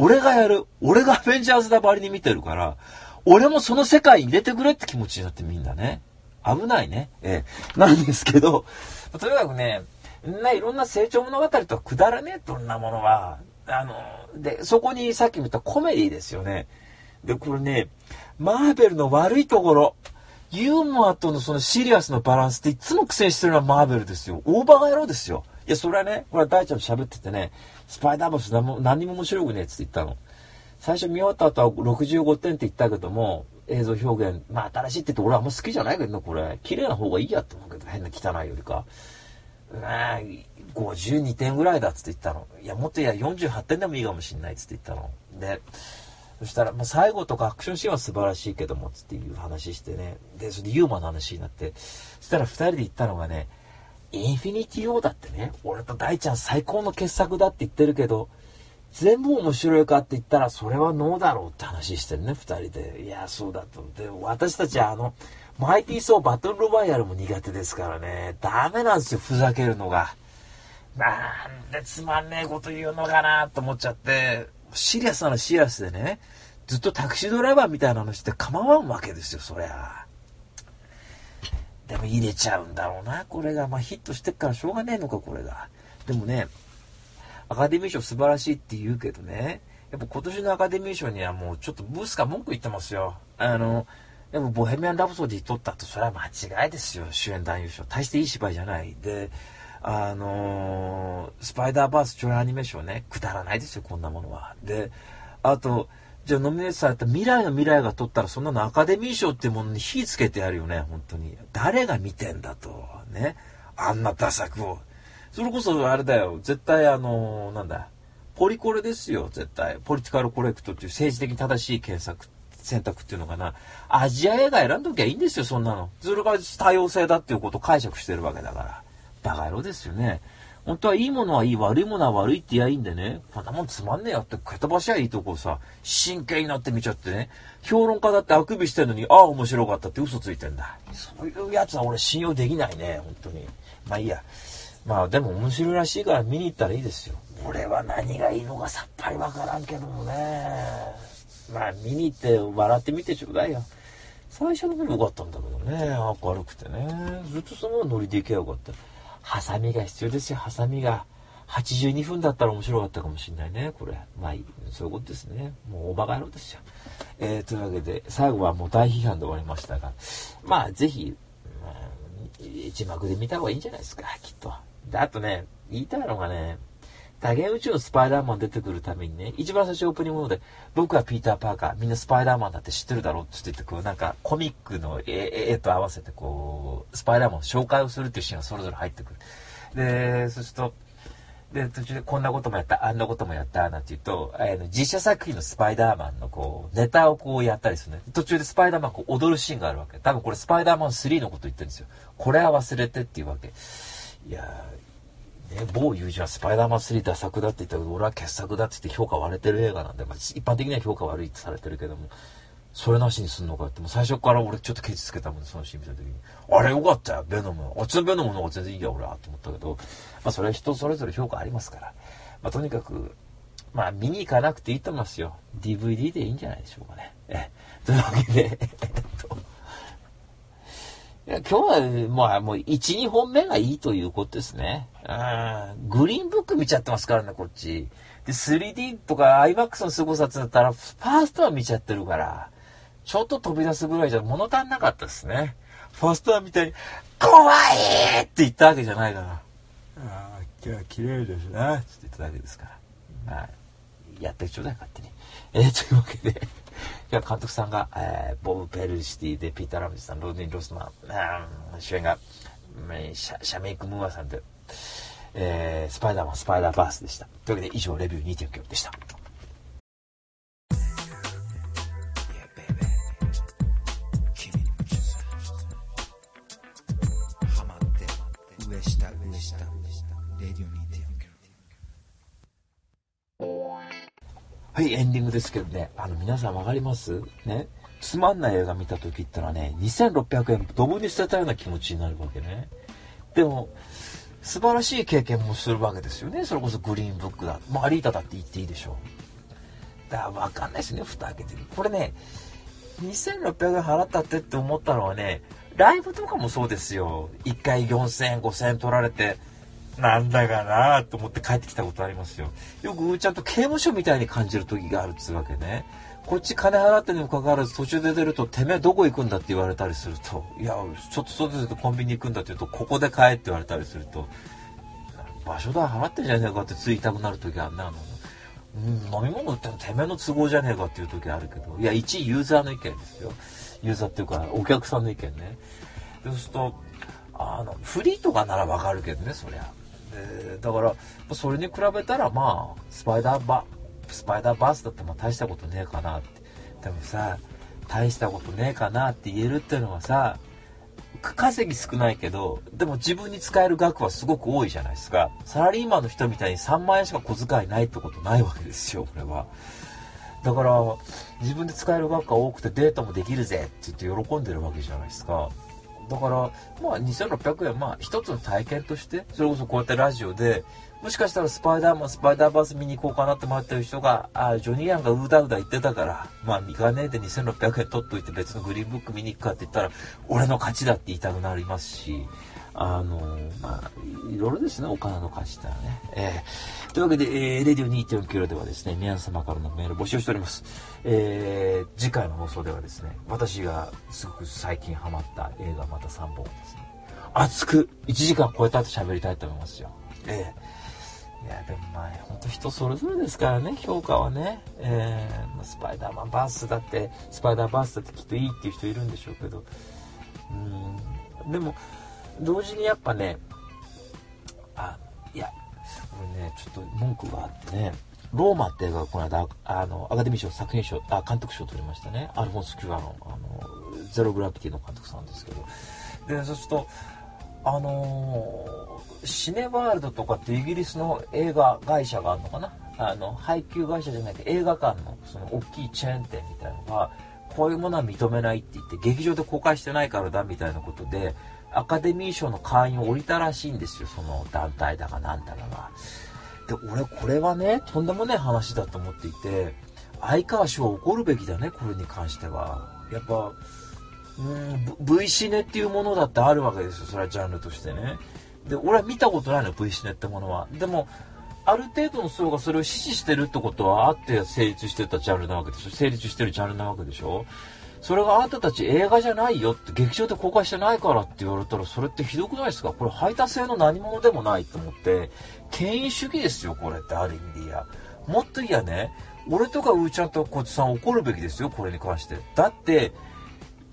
俺がやる。俺がアベンジャーズだばりに見てるから、俺もその世界に入れてくれって気持ちになってみんなね。危ないね。ええ。なんですけど、とにかくね、ね、いろんな成長物語とはくだらねえ、どんなものは。あの、で、そこにさっきも言ったコメディですよね。で、これね、マーベルの悪いところ、ユーモアとのそのシリアスのバランスっていつも苦戦してるのはマーベルですよ。オーバーガ野郎ですよ。いや、それはね、これは大ちゃんと喋っててね、スパイダーバース何も何も面白くねえって言ったの。最初見終わった後は65点って言ったけども、映像表現、まあ新しいって言って俺あんま好きじゃないけど、これ。綺麗な方がいいやと思うけど、変な汚いよりか。まあ、52点ぐらいだっつって言ったの。いや、もっといや、48点でもいいかもしんないっつって言ったの。で、そしたら、まあ、最後とかアクションシーンは素晴らしいけども、つっていう話してね。で、それでユーモアの話になって。そしたら二人で言ったのがね、インフィニティ・ウォーだってね、俺と大ちゃん最高の傑作だって言ってるけど、全部面白いかって言ったら、それはノーだろうって話してるね、二人で。いや、そうだと。で、私たちはあの、マイティー・ソー・バトル・ロワイヤルも苦手ですからね、ダメなんですよ、ふざけるのが。なんでつまんねえこと言うのかなと思っちゃって、シリアスならシリアスでね、ずっとタクシードライバーみたいなのして構わんわけですよ、そりゃ。でも入れちゃうんだろうな、これが。まあヒットしてっからしょうがねえのか、これが。でもね、アカデミー賞素晴らしいって言うけどね、やっぱ今年のアカデミー賞にはもうちょっとブースか文句言ってますよ。あの、でもボヘミアン・ラブソディ撮ったと、それは間違いですよ、主演男優賞。大していい芝居じゃない。で、あのー、スパイダーバース超アニメーションね、くだらないですよ、こんなものは。で、あと、じゃノミネートされた未来の未来が取ったらそんなのアカデミー賞っていうものに火つけてやるよね、本当に。誰が見てんだと。ね。あんなダ作を。それこそあれだよ。絶対あのー、なんだ。ポリコレですよ、絶対。ポリティカルコレクトっていう政治的に正しい検索、選択っていうのかな。アジア映画選んどきゃいいんですよ、そんなの。それが多様性だっていうことを解釈してるわけだから。バカ野郎ですよね。本当はいいものはいい、悪いものは悪いって言えばいいんでね、こんなもんつまんねえよって蹴飛ばしゃいいとこさ、真剣になって見ちゃってね、評論家だってあくびしてるのに、ああ面白かったって嘘ついてんだ。そういうやつは俺信用できないね、本当に。まあいいや。まあでも面白いらしいから見に行ったらいいですよ。俺は何がいいのかさっぱりわからんけどもね。まあ見に行って笑ってみてちょうだいよ。最初の頃良かったんだけどね、明るくてね。ずっとそのノリで行けばよかった。ハサミが必要ですよ、ハサミが。82分だったら面白かったかもしんないね、これ。まあ、そういうことですね。もう、おバカ野郎ですよ。えー、というわけで、最後はもう大批判で終わりましたが、まあ、ぜひ、まあ、字幕で見た方がいいんじゃないですか、きっと。で、あとね、言いたいのがね、多元宇宙のスパイダーマン出てくるためにね、一番最初オープニングで、僕はピーター・パーカー、みんなスパイダーマンだって知ってるだろうって言って、こう、なんかコミックの絵と合わせて、こう、スパイダーマンの紹介をするっていうシーンがそれぞれ入ってくる。で、そうすると、で、途中でこんなこともやった、あんなこともやった、なんて言うと、あの、実写作品のスパイダーマンのこう、ネタをこうやったりするね。途中でスパイダーマンこう踊るシーンがあるわけ。多分これスパイダーマン3のこと言ってるんですよ。これは忘れてっていうわけ。いやね、某友人はスパイダーマン3ダ作だって言ったけど、俺は傑作だって言って評価割れてる映画なんで、まあ、一般的には評価悪いってされてるけども、それなしにすんのかって、もう最初から俺ちょっとケチつけたもんでそのシーン見た時に。あれよかったよ、ベノム。あっちのベノムの方が全然いいや、俺は、と思ったけど、まあそれは人それぞれ評価ありますから。まあとにかく、まあ見に行かなくていいと思いますよ。DVD でいいんじゃないでしょうかね。え、というわけで、えっと、今日は、まあ、もう1、2本目がいいということですね。うん。グリーンブック見ちゃってますからね、こっち。で、3D とか IMAX の凄さってなったら、ファーストは見ちゃってるから、ちょっと飛び出すぐらいじゃ物足んなかったですね。ファーストはみたいに、怖いって言ったわけじゃないから。ああ、今日は綺麗ですね。って言っただけですから。まあ、やってちょうだい、勝手に。えー、というわけで、いや、監督さんが、えーボブ・ペルシティで、ピーター・ラムジさん、ローディン・ロスマン、うん主演が、シャシャメイク・ムーアさんで、えースパイダーマン、スパイダーバースでした。というわけで、以上、レビュー2.9でした。はい、エンディングですけどね、あの、皆さんわかります？ね。つまんない映画見た時ってのはね、2600円ドブに捨てたような気持ちになるわけね。でも、素晴らしい経験もするわけですよね。それこそグリーンブックだ。まあ、アリータだって言っていいでしょう。だからわかんないですね、蓋開けてる。これね、2600円払ったってって思ったのはね、ライブとかもそうですよ。1回4000円、5000円取られて、なんだかなと思って帰ってきたことありますよ。よくちゃんと刑務所みたいに感じる時があるっつうわけね。こっち金払ってにもかかわらず途中で出ると、てめえどこ行くんだって言われたりすると、いや、ちょっと外出てコンビニ行くんだって言うと、ここで帰って言われたりすると、場所代払ってんじゃねえかってついたくなる時あんなの。飲み物ってのてめえの都合じゃねえかっていう時あるけど、いや、一ユーザーの意見ですよ。ユーザーっていうか、お客さんの意見ね。そうすると、あの、フリーとかならわかるけどね、そりゃ。でだから、それに比べたら、まあ、スパイダーバ、スパイダーバースだってまあ大したことねえかなって。でもさ、大したことねえかなって言えるっていうのはさ、稼ぎ少ないけど、でも自分に使える額はすごく多いじゃないですか。サラリーマンの人みたいに3万円しか小遣いないってことないわけですよ、これは。だから、自分で使える額が多くてデータもできるぜって言って喜んでるわけじゃないですか。だから、まあ2600円、まあ一つの体験として、それこそこうやってラジオで、もしかしたらスパイダーマン、スパイダーバース見に行こうかなって思ってる人が、あジョニー・アンがうだうだ言ってたから、まあ行かねえで2600円取っといて別のグリーンブック見に行くかって言ったら、俺の勝ちだって言いたくなりますし、あのまあ、いろいろですね、お金の価値ってのはね。えーというわけで、えー、レディオ2.9ではですね、皆様からのメール募集しております。えー次回の放送ではですね、私がすごく最近ハマった映画また3本ですね、熱く1時間超えた後喋りたいと思いますよ。えーいや、でもまあ、本当人それぞれですからね、評価はね。えースパイダーマンバースだって、スパイダーバースだってきっといいっていう人いるんでしょうけど、うん、でも、同時にやっぱね、あ、いや、俺ね、ちょっと文句があってね、ローマって映画がこの間、あの、アカデミー賞、作品賞、あ、監督賞を取りましたね。アルフォンス・キュアの、あの、ゼログラビティの監督さんですけど。で、そうすると、あのーシネワールドとかってイギリスの映画会社があるのかな？あの、配給会社じゃなくて映画館のその大きいチェーン店みたいのが、こういうものは認めないって言って、劇場で公開してないからだみたいなことで、アカデミー賞の会員を降りたらしいんですよ、その団体だかなんだかが。で、俺これはね、とんでもない話だと思っていて、相川賞は怒るべきだね、これに関しては。やっぱ、うん、V シネっていうものだってあるわけですよ、それはジャンルとしてね。で、俺は見たことないの、V シネってものは。でも、ある程度の層がそれを支持してるってことはあって成立してたジャンルなわけでしょ成立してるジャンルなわけでしょそれがあなたたち映画じゃないよって劇場で公開してないからって言われたらそれってひどくないですか？これ排他性の何者でもないと思って権威主義ですよこれってある意味でいやもっといやね俺とかうーちゃんとこっちさん怒るべきですよこれに関してだって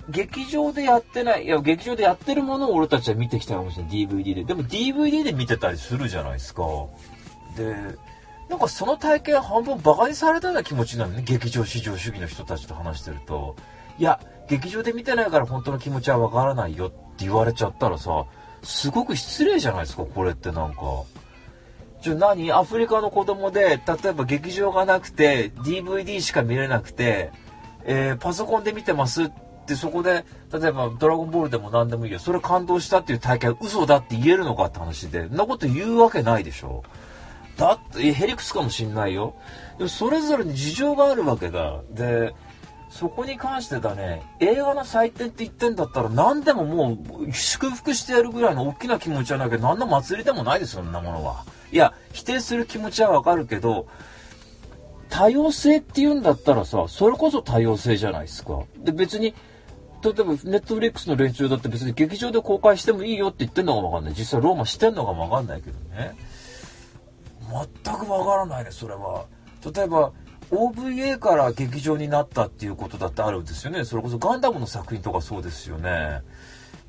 劇場でやってない、いや、劇場でやってるものを俺たちは見てきたかもしれない、DVD で。でも DVD で見てたりするじゃないですか。で、なんかその体験半分バカにされたような気持ちなのね、劇場至上主義の人たちと話してると。いや、劇場で見てないから本当の気持ちはわからないよって言われちゃったらさ、すごく失礼じゃないですか、これってなんか。じゃあ何？アフリカの子供で、例えば劇場がなくて、DVD しか見れなくて、えーパソコンで見てますってそこで、例えばドラゴンボールでも何でもいいよ。それ感動したっていう体験は嘘だって言えるのかって話で、そんなこと言うわけないでしょ。だって、えへりくつかもしんないよ。でもそれぞれに事情があるわけだ。で、そこに関してだね、映画の祭典って言ってんだったら何でももう祝福してやるぐらいの大きな気持ちはなきゃ何の祭りでもないですよ、そんなものは。いや、否定する気持ちはわかるけど、多様性って言うんだったらさ、それこそ多様性じゃないですか。で、別に、例えば、ネットフリックスの連中だって別に劇場で公開してもいいよって言ってんのかもわかんない。実際ローマしてんのかもわかんないけどね。全くわからないね、それは。例えば、OVA から劇場になったっていうことだってあるんですよね。それこそガンダムの作品とかそうですよね。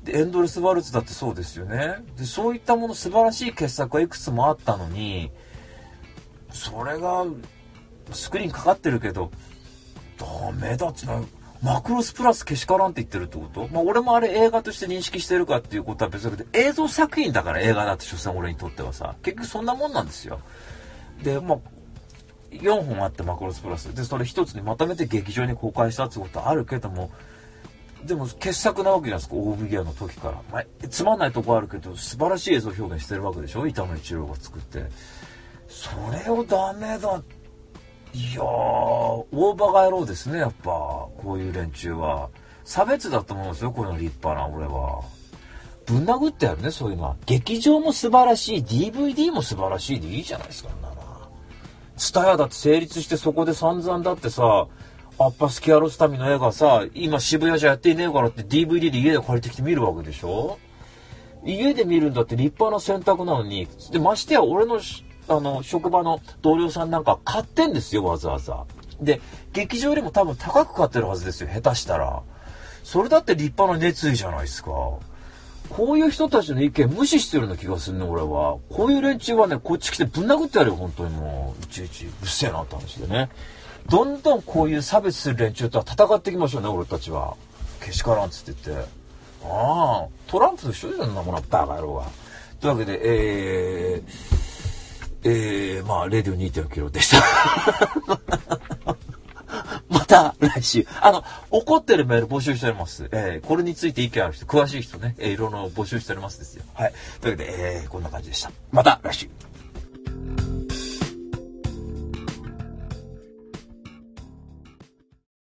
で、エンドレスワルツだってそうですよね。で、そういったもの素晴らしい傑作がいくつもあったのに、それが、スクリーンかかってるけど、ダメだっつう、マクロスプラスけしからんって言ってるってこと？まあ俺もあれ映画として認識してるかっていうことは別だけど、映像作品だから映画だって所詮俺にとってはさ、結局そんなもんなんですよ。で、まあ、4本あってマクロスプラス。で、それ一つにまとめて劇場に公開したってことあるけども、でも傑作なわけじゃないですか、オーブギアの時から。まあ、つまんないとこあるけど、素晴らしい映像表現してるわけでしょ？板野一郎が作って。それをダメだ。いやー、大バカ野郎ですね、やっぱ。こういう連中は。差別だと思うんですよ、この立派な、俺は。ぶん殴ってやるね、そういうのは。劇場も素晴らしい、DVD も素晴らしいでいいじゃないですか、ら。ツタヤだって成立してそこで散々だってさ、アッパスキアロスタミの映画さ、今渋谷じゃやっていねえからって DVD で家で借りてきて見るわけでしょ？家で見るんだって立派な選択なのに、で、ましてや俺の、あの、職場の同僚さんなんか買ってんですよ、わざわざ。で、劇場よりも多分高く買ってるはずですよ、下手したら。それだって立派な熱意じゃないですか。こういう人たちの意見無視してるような気がするね、俺は。こういう連中はね、こっち来てぶん殴ってやるよ、本当にもう。いちいち。うっせえなって話でね。どんどんこういう差別する連中とは戦っていきましょうね、俺たちは。けしからんっつって言って。ああ、トランプと一緒じゃんなもの、バカ野郎が。というわけで、えー、えー、まあ、レディオ2.4キロでした。また来週。あの、怒ってるメール募集しております。えー、これについて意見ある人、詳しい人ね、えー、いろんな募集しておりますですよ。はい。というわけで、えー、こんな感じでした。また来週。